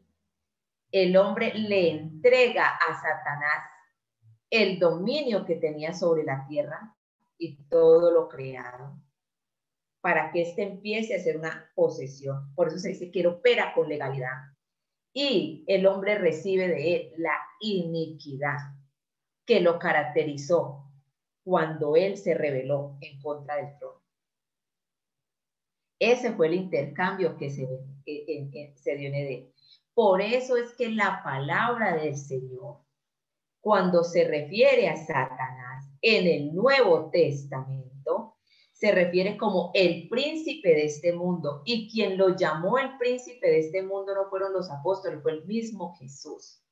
el hombre le entrega a Satanás el dominio que tenía sobre la tierra y todo lo creado para que éste empiece a ser una posesión. Por eso se dice que opera con legalidad. Y el hombre recibe de él la iniquidad que lo caracterizó cuando él se rebeló en contra del trono. Ese fue el intercambio que se, se dio en Edén. Por eso es que la palabra del Señor, cuando se refiere a Satanás en el Nuevo Testamento, se refiere como el príncipe de este mundo. Y quien lo llamó el príncipe de este mundo no fueron los apóstoles, fue el mismo Jesús,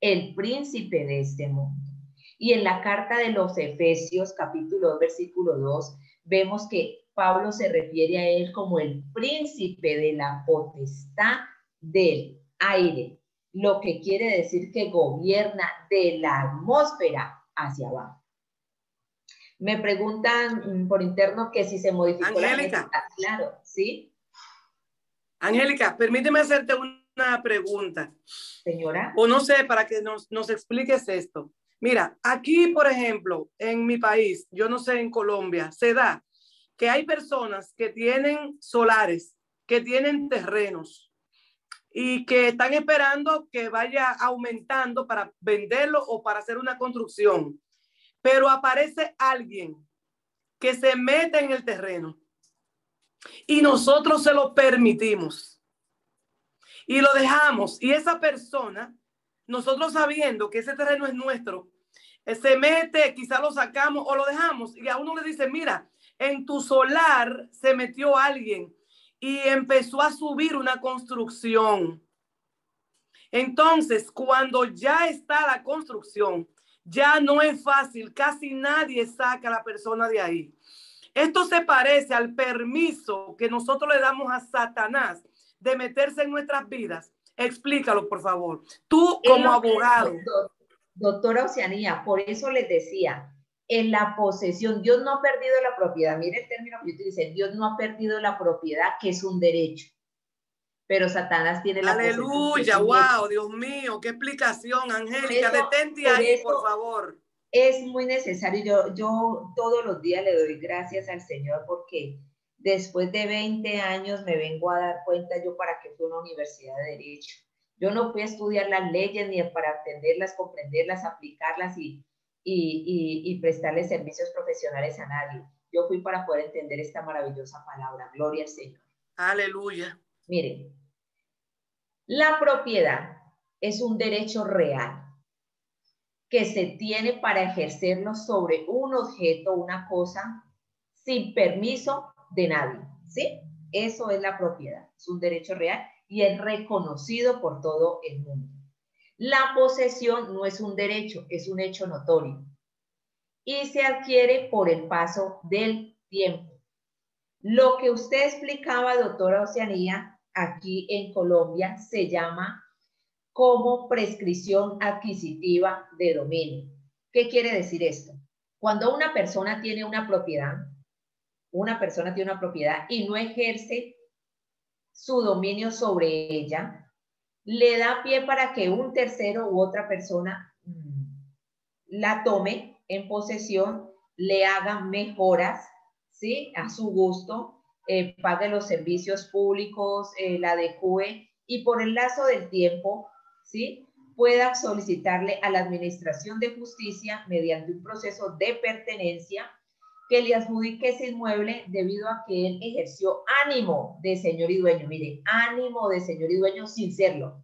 el príncipe de este mundo. Y en la carta de los Efesios, capítulo 2, versículo 2, vemos que Pablo se refiere a él como el príncipe de la potestad del aire, lo que quiere decir que gobierna de la atmósfera hacia abajo. Me preguntan por interno que si se modificó Angélica. la Claro, ¿sí? Angélica, permíteme hacerte una pregunta. Señora. O no sé, para que nos, nos expliques esto. Mira, aquí, por ejemplo, en mi país, yo no sé, en Colombia, se da que hay personas que tienen solares, que tienen terrenos, y que están esperando que vaya aumentando para venderlo o para hacer una construcción. Pero aparece alguien que se mete en el terreno y nosotros se lo permitimos y lo dejamos. Y esa persona, nosotros sabiendo que ese terreno es nuestro, eh, se mete, quizá lo sacamos o lo dejamos y a uno le dice, mira, en tu solar se metió alguien y empezó a subir una construcción. Entonces, cuando ya está la construcción, ya no es fácil, casi nadie saca a la persona de ahí. Esto se parece al permiso que nosotros le damos a Satanás de meterse en nuestras vidas. Explícalo, por favor. Tú como abogado. doctora Oceanía, por eso les decía, en la posesión. Dios no ha perdido la propiedad. Mire el término que yo utilicé. Dios no ha perdido la propiedad, que es un derecho. Pero Satanás tiene la Aleluya, wow, Dios mío, qué explicación, Angélica. Detente ahí, por favor. Es muy necesario. Yo, yo todos los días le doy gracias al Señor porque después de 20 años me vengo a dar cuenta yo para que fue una universidad de derecho. Yo no fui a estudiar las leyes ni para entenderlas, comprenderlas, aplicarlas y, y, y, prestarle servicios profesionales a nadie. Yo fui para poder entender esta maravillosa palabra. Gloria al Señor. Aleluya. Miren, la propiedad es un derecho real que se tiene para ejercerlo sobre un objeto, una cosa, sin permiso de nadie. ¿Sí? Eso es la propiedad. Es un derecho real y es reconocido por todo el mundo. La posesión no es un derecho, es un hecho notorio y se adquiere por el paso del tiempo. Lo que usted explicaba, doctora Oceanía, aquí en Colombia se llama como prescripción adquisitiva de dominio. ¿Qué quiere decir esto? Cuando una persona tiene una propiedad, una persona tiene una propiedad y no ejerce su dominio sobre ella, le da pie para que un tercero u otra persona mm, la tome en posesión, le haga mejoras, ¿sí? A su gusto, eh, pague los servicios públicos, eh, la adecue y por el lazo del tiempo, ¿sí? Pueda solicitarle a la Administración de Justicia mediante un proceso de pertenencia que le adjudique ese inmueble debido a que él ejerció ánimo de señor y dueño. Mire, ánimo de señor y dueño sin serlo.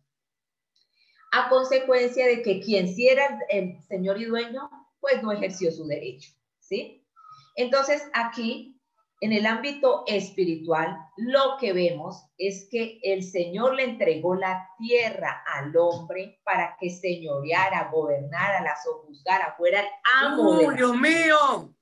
A consecuencia de que quien sí era el señor y dueño, pues no ejerció su derecho, ¿sí? Entonces aquí, en el ámbito espiritual, lo que vemos es que el Señor le entregó la tierra al hombre para que señoreara, gobernara, la sojuzgara, fuera el amo. de Dios mío!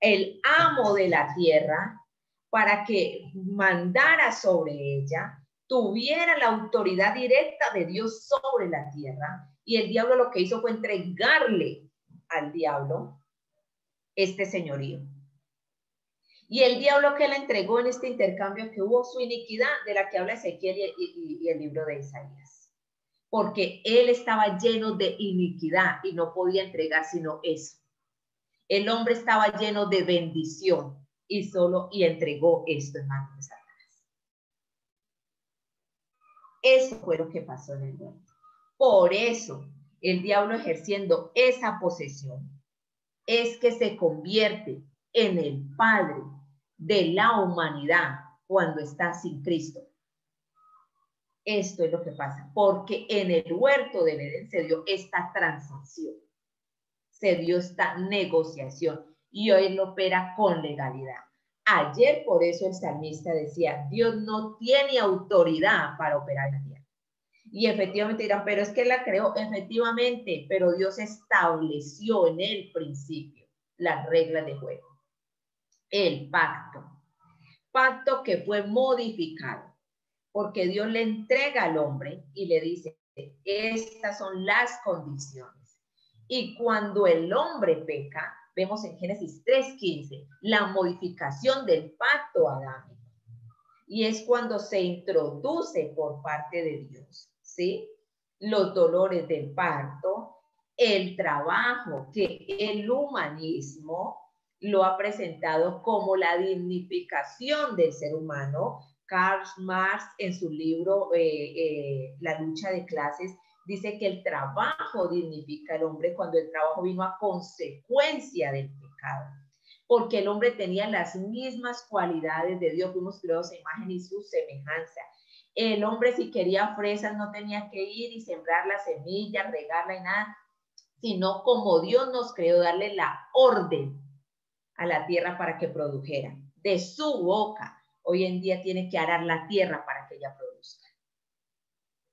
El amo de la tierra para que mandara sobre ella, tuviera la autoridad directa de Dios sobre la tierra. Y el diablo lo que hizo fue entregarle al diablo este señorío. Y el diablo que le entregó en este intercambio que hubo su iniquidad de la que habla Ezequiel y, y el libro de Isaías. Porque él estaba lleno de iniquidad y no podía entregar sino eso el hombre estaba lleno de bendición y solo y entregó esto en manos de Satanás. Eso fue lo que pasó en el mundo. Por eso, el diablo ejerciendo esa posesión es que se convierte en el padre de la humanidad cuando está sin Cristo. Esto es lo que pasa, porque en el huerto del Edén se dio esta transacción se dio esta negociación y hoy lo opera con legalidad. Ayer por eso el salmista decía, Dios no tiene autoridad para operar la tierra. Y efectivamente dirán, pero es que la creó, efectivamente, pero Dios estableció en el principio las reglas de juego. El pacto. Pacto que fue modificado, porque Dios le entrega al hombre y le dice, estas son las condiciones y cuando el hombre peca, vemos en Génesis 3.15 la modificación del pacto adámico. Y es cuando se introduce por parte de Dios, ¿sí? Los dolores del parto, el trabajo que el humanismo lo ha presentado como la dignificación del ser humano. Karl Marx en su libro eh, eh, La lucha de clases dice que el trabajo dignifica al hombre cuando el trabajo vino a consecuencia del pecado. Porque el hombre tenía las mismas cualidades de Dios, fuimos creados a imagen y su semejanza. El hombre si quería fresas no tenía que ir y sembrar la semilla, regarla y nada, sino como Dios nos creó, darle la orden a la tierra para que produjera. De su boca, hoy en día tiene que arar la tierra para que ella produzca.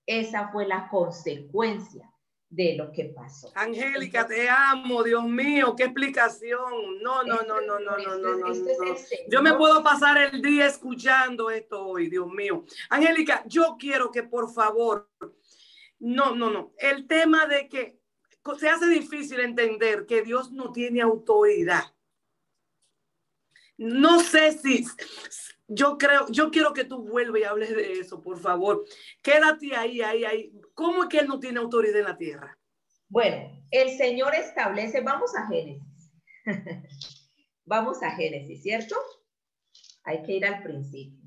Esa fue la consecuencia de lo que pasó. Angélica, te amo, Dios mío, qué explicación. No, no, no, no, no, no, no, no. Yo me puedo pasar el día escuchando esto hoy, Dios mío. Angélica, yo quiero que por favor, no, no, no, el tema de que se hace difícil entender que Dios no tiene autoridad. No sé si, yo creo, yo quiero que tú vuelvas y hables de eso, por favor. Quédate ahí, ahí, ahí. ¿Cómo es que él no tiene autoridad en la tierra? Bueno, el Señor establece, vamos a Génesis. vamos a Génesis, ¿cierto? Hay que ir al principio.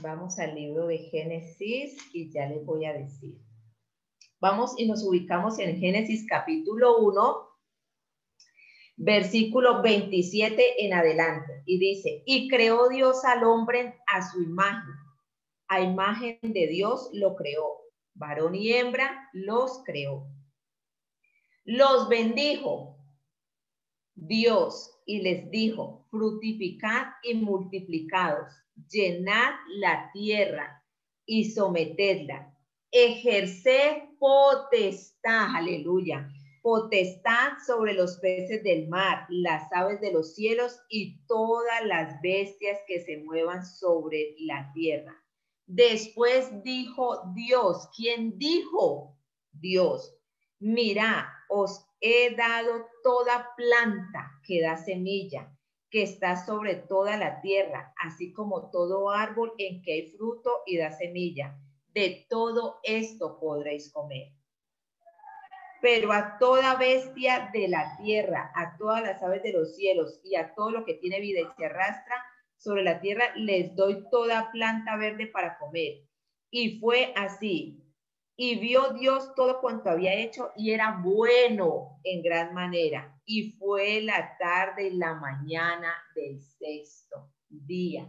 Vamos al libro de Génesis y ya les voy a decir. Vamos y nos ubicamos en Génesis capítulo 1, versículo 27 en adelante. Y dice, y creó Dios al hombre a su imagen. A imagen de Dios lo creó. Varón y hembra los creó. Los bendijo Dios y les dijo, fructificad y multiplicados, llenad la tierra y sometedla ejercer potestad, aleluya, potestad sobre los peces del mar, las aves de los cielos y todas las bestias que se muevan sobre la tierra. Después dijo Dios, ¿quién dijo? Dios, mira, os he dado toda planta que da semilla que está sobre toda la tierra, así como todo árbol en que hay fruto y da semilla. De todo esto podréis comer. Pero a toda bestia de la tierra, a todas las aves de los cielos y a todo lo que tiene vida y se arrastra sobre la tierra, les doy toda planta verde para comer. Y fue así. Y vio Dios todo cuanto había hecho y era bueno en gran manera. Y fue la tarde y la mañana del sexto día.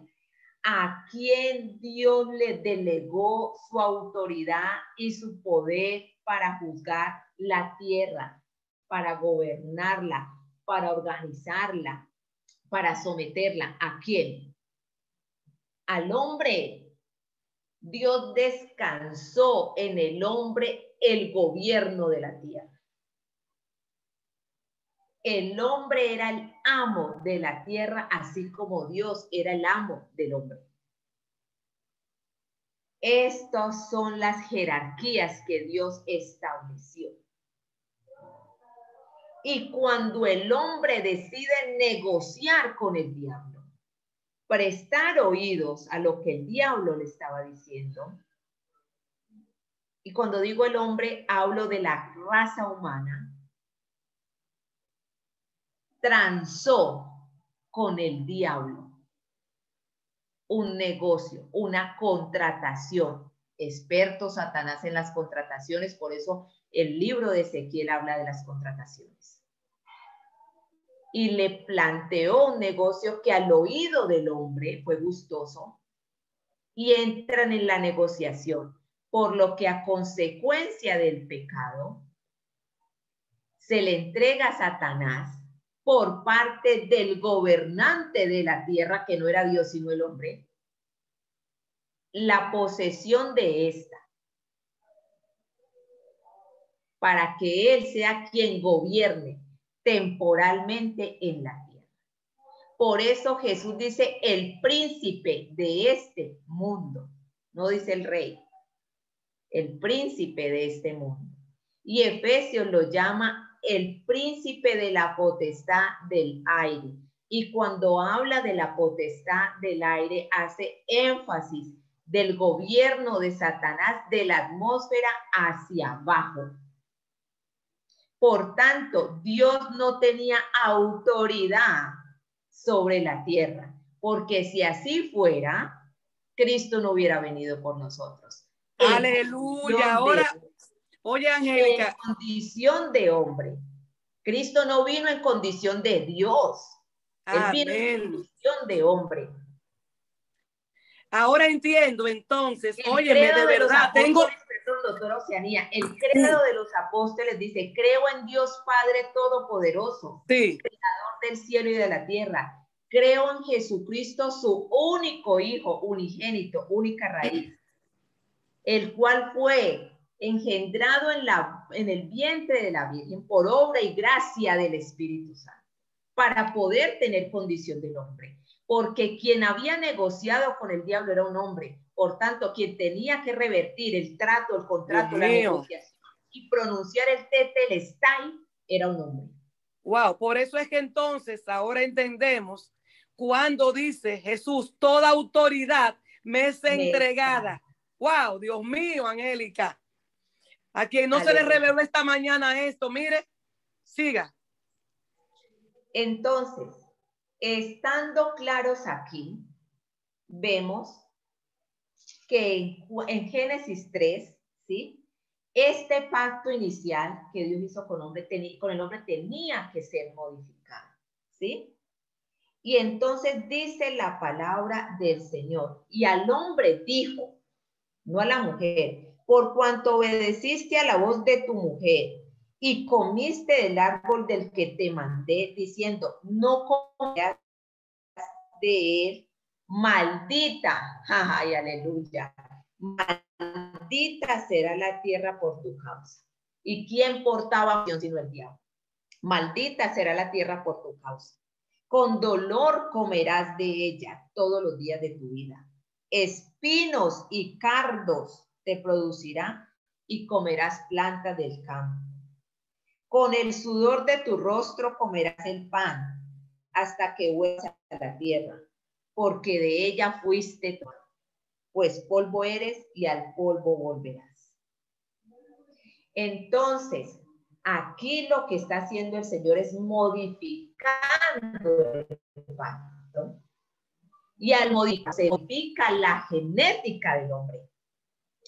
A quien Dios le delegó su autoridad y su poder para juzgar la tierra, para gobernarla, para organizarla, para someterla. ¿A quién? Al hombre Dios descansó en el hombre el gobierno de la tierra. El hombre era el amo de la tierra, así como Dios era el amo del hombre. Estas son las jerarquías que Dios estableció. Y cuando el hombre decide negociar con el diablo, prestar oídos a lo que el diablo le estaba diciendo. Y cuando digo el hombre, hablo de la raza humana. Transó con el diablo un negocio, una contratación. Experto Satanás en las contrataciones, por eso el libro de Ezequiel habla de las contrataciones y le planteó un negocio que al oído del hombre fue gustoso y entran en la negociación, por lo que a consecuencia del pecado se le entrega a Satanás por parte del gobernante de la tierra, que no era Dios sino el hombre, la posesión de esta, para que él sea quien gobierne temporalmente en la tierra. Por eso Jesús dice el príncipe de este mundo, no dice el rey, el príncipe de este mundo. Y Efesios lo llama el príncipe de la potestad del aire. Y cuando habla de la potestad del aire, hace énfasis del gobierno de Satanás de la atmósfera hacia abajo, por tanto, Dios no tenía autoridad sobre la tierra, porque si así fuera, Cristo no hubiera venido por nosotros. Aleluya. Ahora, oye, Angélica. En condición de hombre. Cristo no vino en condición de Dios. Él vino en condición de hombre. Ahora entiendo, entonces, óyeme, de verdad, tengo, doctora Oceanía, el credo de los apóstoles dice, creo en Dios Padre Todopoderoso, Creador del cielo y de la tierra. Creo en Jesucristo, su único Hijo, unigénito, única raíz, el cual fue engendrado en, la, en el vientre de la Virgen por obra y gracia del Espíritu Santo, para poder tener condición del hombre. Porque quien había negociado con el diablo era un hombre, por tanto, quien tenía que revertir el trato, el contrato, la negociación y pronunciar el tetelestai era un hombre. Wow, por eso es que entonces ahora entendemos cuando dice Jesús, toda autoridad me es entregada. Wow, Dios mío, Angélica. A quien no se le reveló esta mañana esto, mire, siga. Entonces, estando claros aquí, vemos que en Génesis 3, ¿sí? Este pacto inicial que Dios hizo con, hombre, con el hombre tenía que ser modificado, ¿sí? Y entonces dice la palabra del Señor, y al hombre dijo, no a la mujer, por cuanto obedeciste a la voz de tu mujer y comiste del árbol del que te mandé, diciendo, no comerás de él maldita, ay, aleluya, maldita será la tierra por tu causa. ¿Y quién portaba sino el diablo? Maldita será la tierra por tu causa. Con dolor comerás de ella todos los días de tu vida. Espinos y cardos te producirá y comerás plantas del campo. Con el sudor de tu rostro comerás el pan hasta que vuelvas a la tierra, porque de ella fuiste pues polvo eres y al polvo volverás. Entonces, aquí lo que está haciendo el Señor es modificando el pacto. Y al modificar, se modifica la genética del hombre.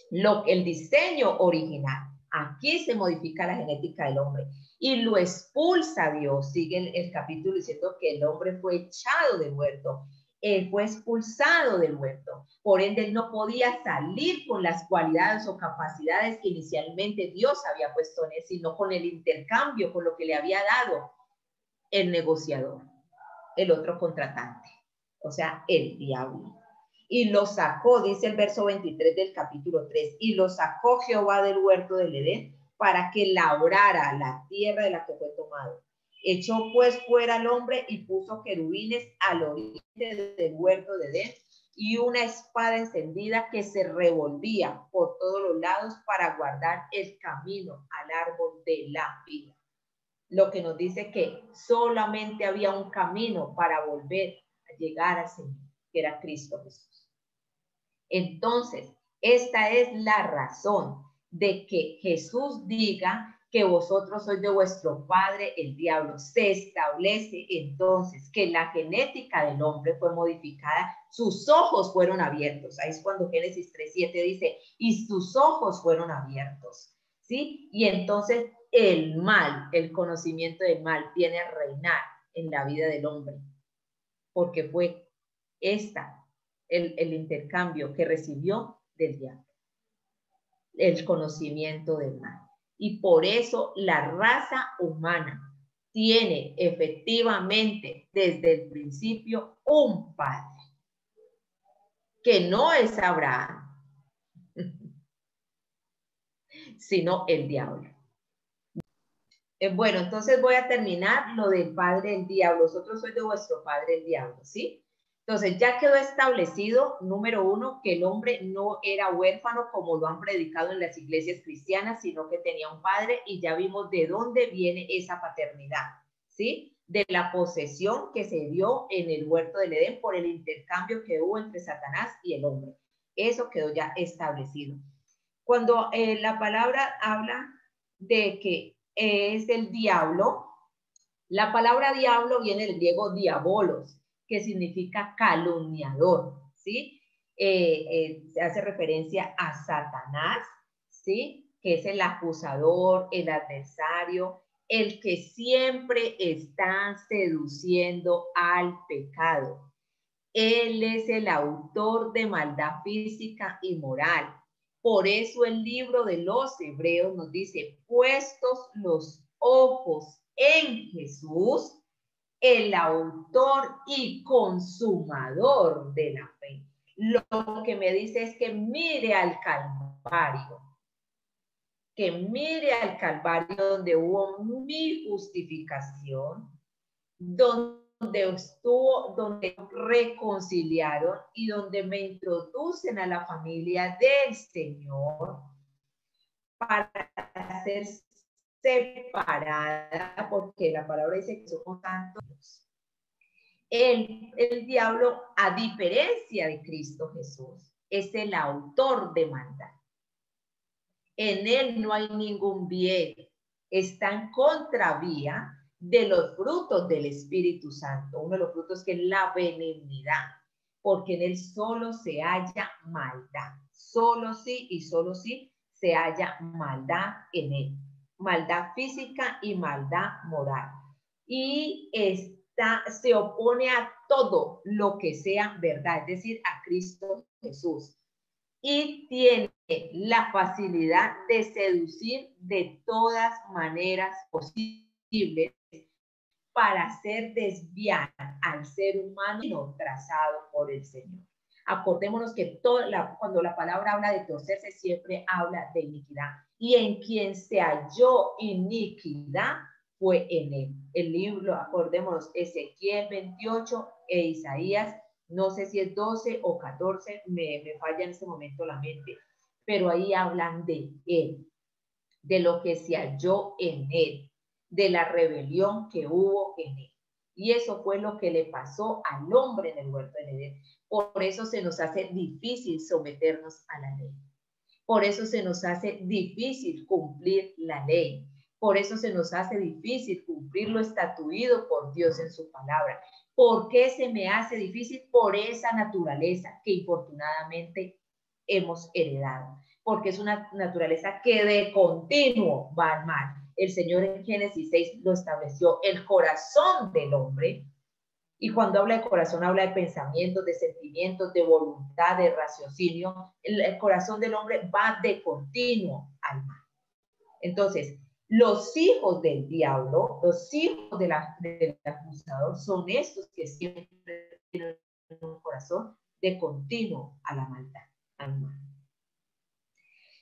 Lo, el diseño original. Aquí se modifica la genética del hombre y lo expulsa Dios. Sigue el, capítulo diciendo que el hombre fue echado del huerto él fue expulsado del huerto. Por ende, él no podía salir con las cualidades o capacidades que inicialmente Dios había puesto en él, sino con el intercambio, con lo que le había dado el negociador, el otro contratante, o sea, el diablo. Y lo sacó, dice el verso 23 del capítulo 3, y lo sacó Jehová del huerto del Edén para que labrara la tierra de la que fue tomado Echó pues fuera al hombre y puso querubines al oriente del huerto de Edén y una espada encendida que se revolvía por todos los lados para guardar el camino al árbol de la vida. Lo que nos dice que solamente había un camino para volver a llegar al Señor, que era Cristo Jesús. Entonces, esta es la razón de que Jesús diga que vosotros sois de vuestro padre el diablo. Se establece entonces que la genética del hombre fue modificada, sus ojos fueron abiertos. Ahí es cuando Génesis 3.7 dice, y sus ojos fueron abiertos. ¿Sí? Y entonces el mal, el conocimiento del mal, viene a reinar en la vida del hombre, porque fue esta, el, intercambio que recibió del diablo, el conocimiento del mal. Y por eso la raza humana tiene efectivamente desde el principio un padre, que no es Abraham, sino el diablo. Eh, bueno, entonces voy a terminar lo del padre del diablo. Vosotros sois de vuestro padre el diablo, ¿sí? Entonces, ya quedó establecido, número uno, que el hombre no era huérfano como lo han predicado en las iglesias cristianas, sino que tenía un padre y ya vimos de dónde viene esa paternidad, ¿sí? De la posesión que se dio en el huerto del Edén por el intercambio que hubo entre Satanás y el hombre. Eso quedó ya establecido. Cuando eh, la palabra habla de que es el diablo, la palabra diablo viene del griego diabolos, que significa calumniador, ¿sí? Eh, eh, se hace referencia a Satanás, ¿sí? Que es el acusador, el adversario, el que siempre está seduciendo al pecado. Él es el autor de maldad física y moral. Por eso el libro de los Hebreos nos dice, puestos los ojos en Jesús, el autor y consumador de la fe. Lo que me dice es que mire al Calvario, que mire al Calvario donde hubo mi justificación, donde estuvo, donde reconciliaron y donde me introducen a la familia del Señor para hacer separada, porque la palabra dice que somos tantos. El, el diablo, a diferencia de Cristo Jesús, es el autor de maldad. En él no hay ningún bien. Está en contravía de los frutos del Espíritu Santo. Uno de los frutos que es la benignidad, porque en él solo se halla maldad. Solo sí y solo sí se halla maldad en él maldad física y maldad moral. Y está, se opone a todo lo que sea verdad, es decir, a Cristo Jesús. Y tiene la facilidad de seducir de todas maneras posibles para hacer desviar al ser humano trazado por el Señor. Acordémonos que toda cuando la palabra habla de torcerse, siempre habla de iniquidad y en quien se halló iniquidad fue en él. El libro, acordémonos, Ezequiel 28 e Isaías, no sé si es 12 o 14, me, me falla en este momento la mente, pero ahí hablan de él, de lo que se halló en él, de la rebelión que hubo en él. Y eso fue lo que le pasó al hombre en el huerto de Edén. Por eso se nos hace difícil someternos a la ley. Por eso se nos hace difícil cumplir la ley. Por eso se nos hace difícil cumplir lo estatuido por Dios en su palabra. ¿Por qué se me hace difícil? Por esa naturaleza que infortunadamente hemos heredado. Porque es una naturaleza que de continuo va al mal. El Señor en Génesis 6 lo estableció. El corazón del hombre y cuando habla de corazón, habla de pensamientos, de sentimientos, de voluntad, de raciocinio. El, corazón del hombre va de continuo al mal. Entonces, los hijos del diablo, los hijos de del acusador, son estos que siempre tienen un corazón de continuo a la maldad, al mal.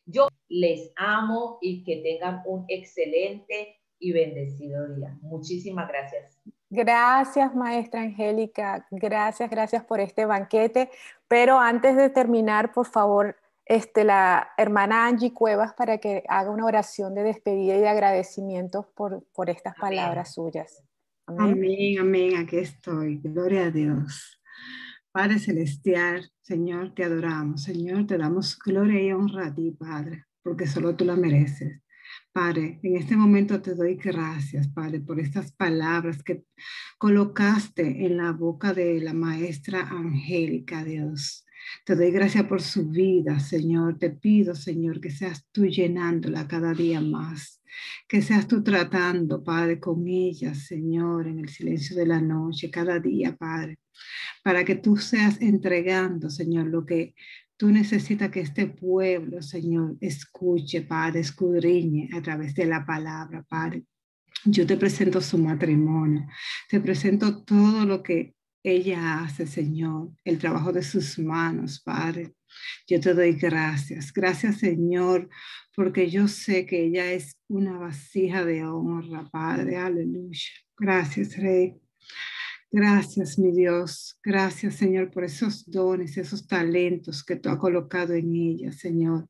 Yo les amo y que tengan un excelente y bendecido día. Muchísimas gracias. Gracias, maestra Angélica. Gracias, gracias por este banquete. Pero antes de terminar, por favor, este, la hermana Angie Cuevas para que haga una oración de despedida y de agradecimiento por, por estas palabras suyas. Amén. amén, amén. Aquí estoy. Gloria a Dios. Padre Celestial, Señor, te adoramos. Señor, te damos gloria y honra a ti, Padre, porque solo tú la mereces. Padre, en este momento te doy gracias, Padre, por estas palabras que colocaste en la boca de la maestra Angélica, Dios. Te doy gracias por su vida, Señor. Te pido, Señor, que seas tú llenándola cada día más. Que seas tú tratando, Padre, con ella, Señor, en el silencio de la noche, cada día, Padre. Para que tú seas entregando, Señor, lo que Tú necesitas que este pueblo, Señor, escuche, Padre, escudriñe a través de la palabra, Padre. Yo te presento su matrimonio, te presento todo lo que ella hace, Señor, el trabajo de sus manos, Padre. Yo te doy gracias. Gracias, Señor, porque yo sé que ella es una vasija de honra, Padre. Aleluya. Gracias, Rey. Gracias, mi Dios. Gracias, Señor, por esos dones, esos talentos que tú has colocado en ella, Señor.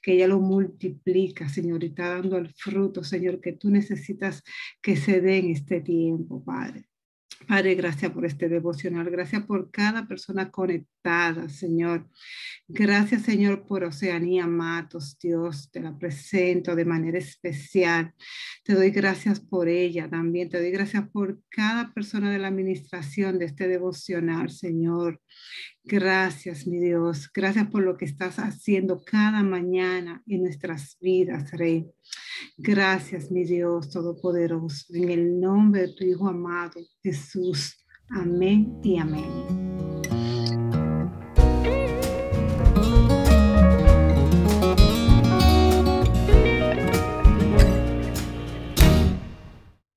Que ella lo multiplica, Señor, y está dando el fruto, Señor, que tú necesitas que se dé en este tiempo, Padre. Padre, gracias por este devocional, gracias por cada persona conectada, Señor. Gracias, Señor, por Oceanía Matos, Dios, te la presento de manera especial. Te doy gracias por ella también, te doy gracias por cada persona de la administración de este devocional, Señor. Gracias, mi Dios. Gracias por lo que estás haciendo cada mañana en nuestras vidas, Rey. Gracias, mi Dios Todopoderoso. En el nombre de tu Hijo amado, Jesús. Amén y amén.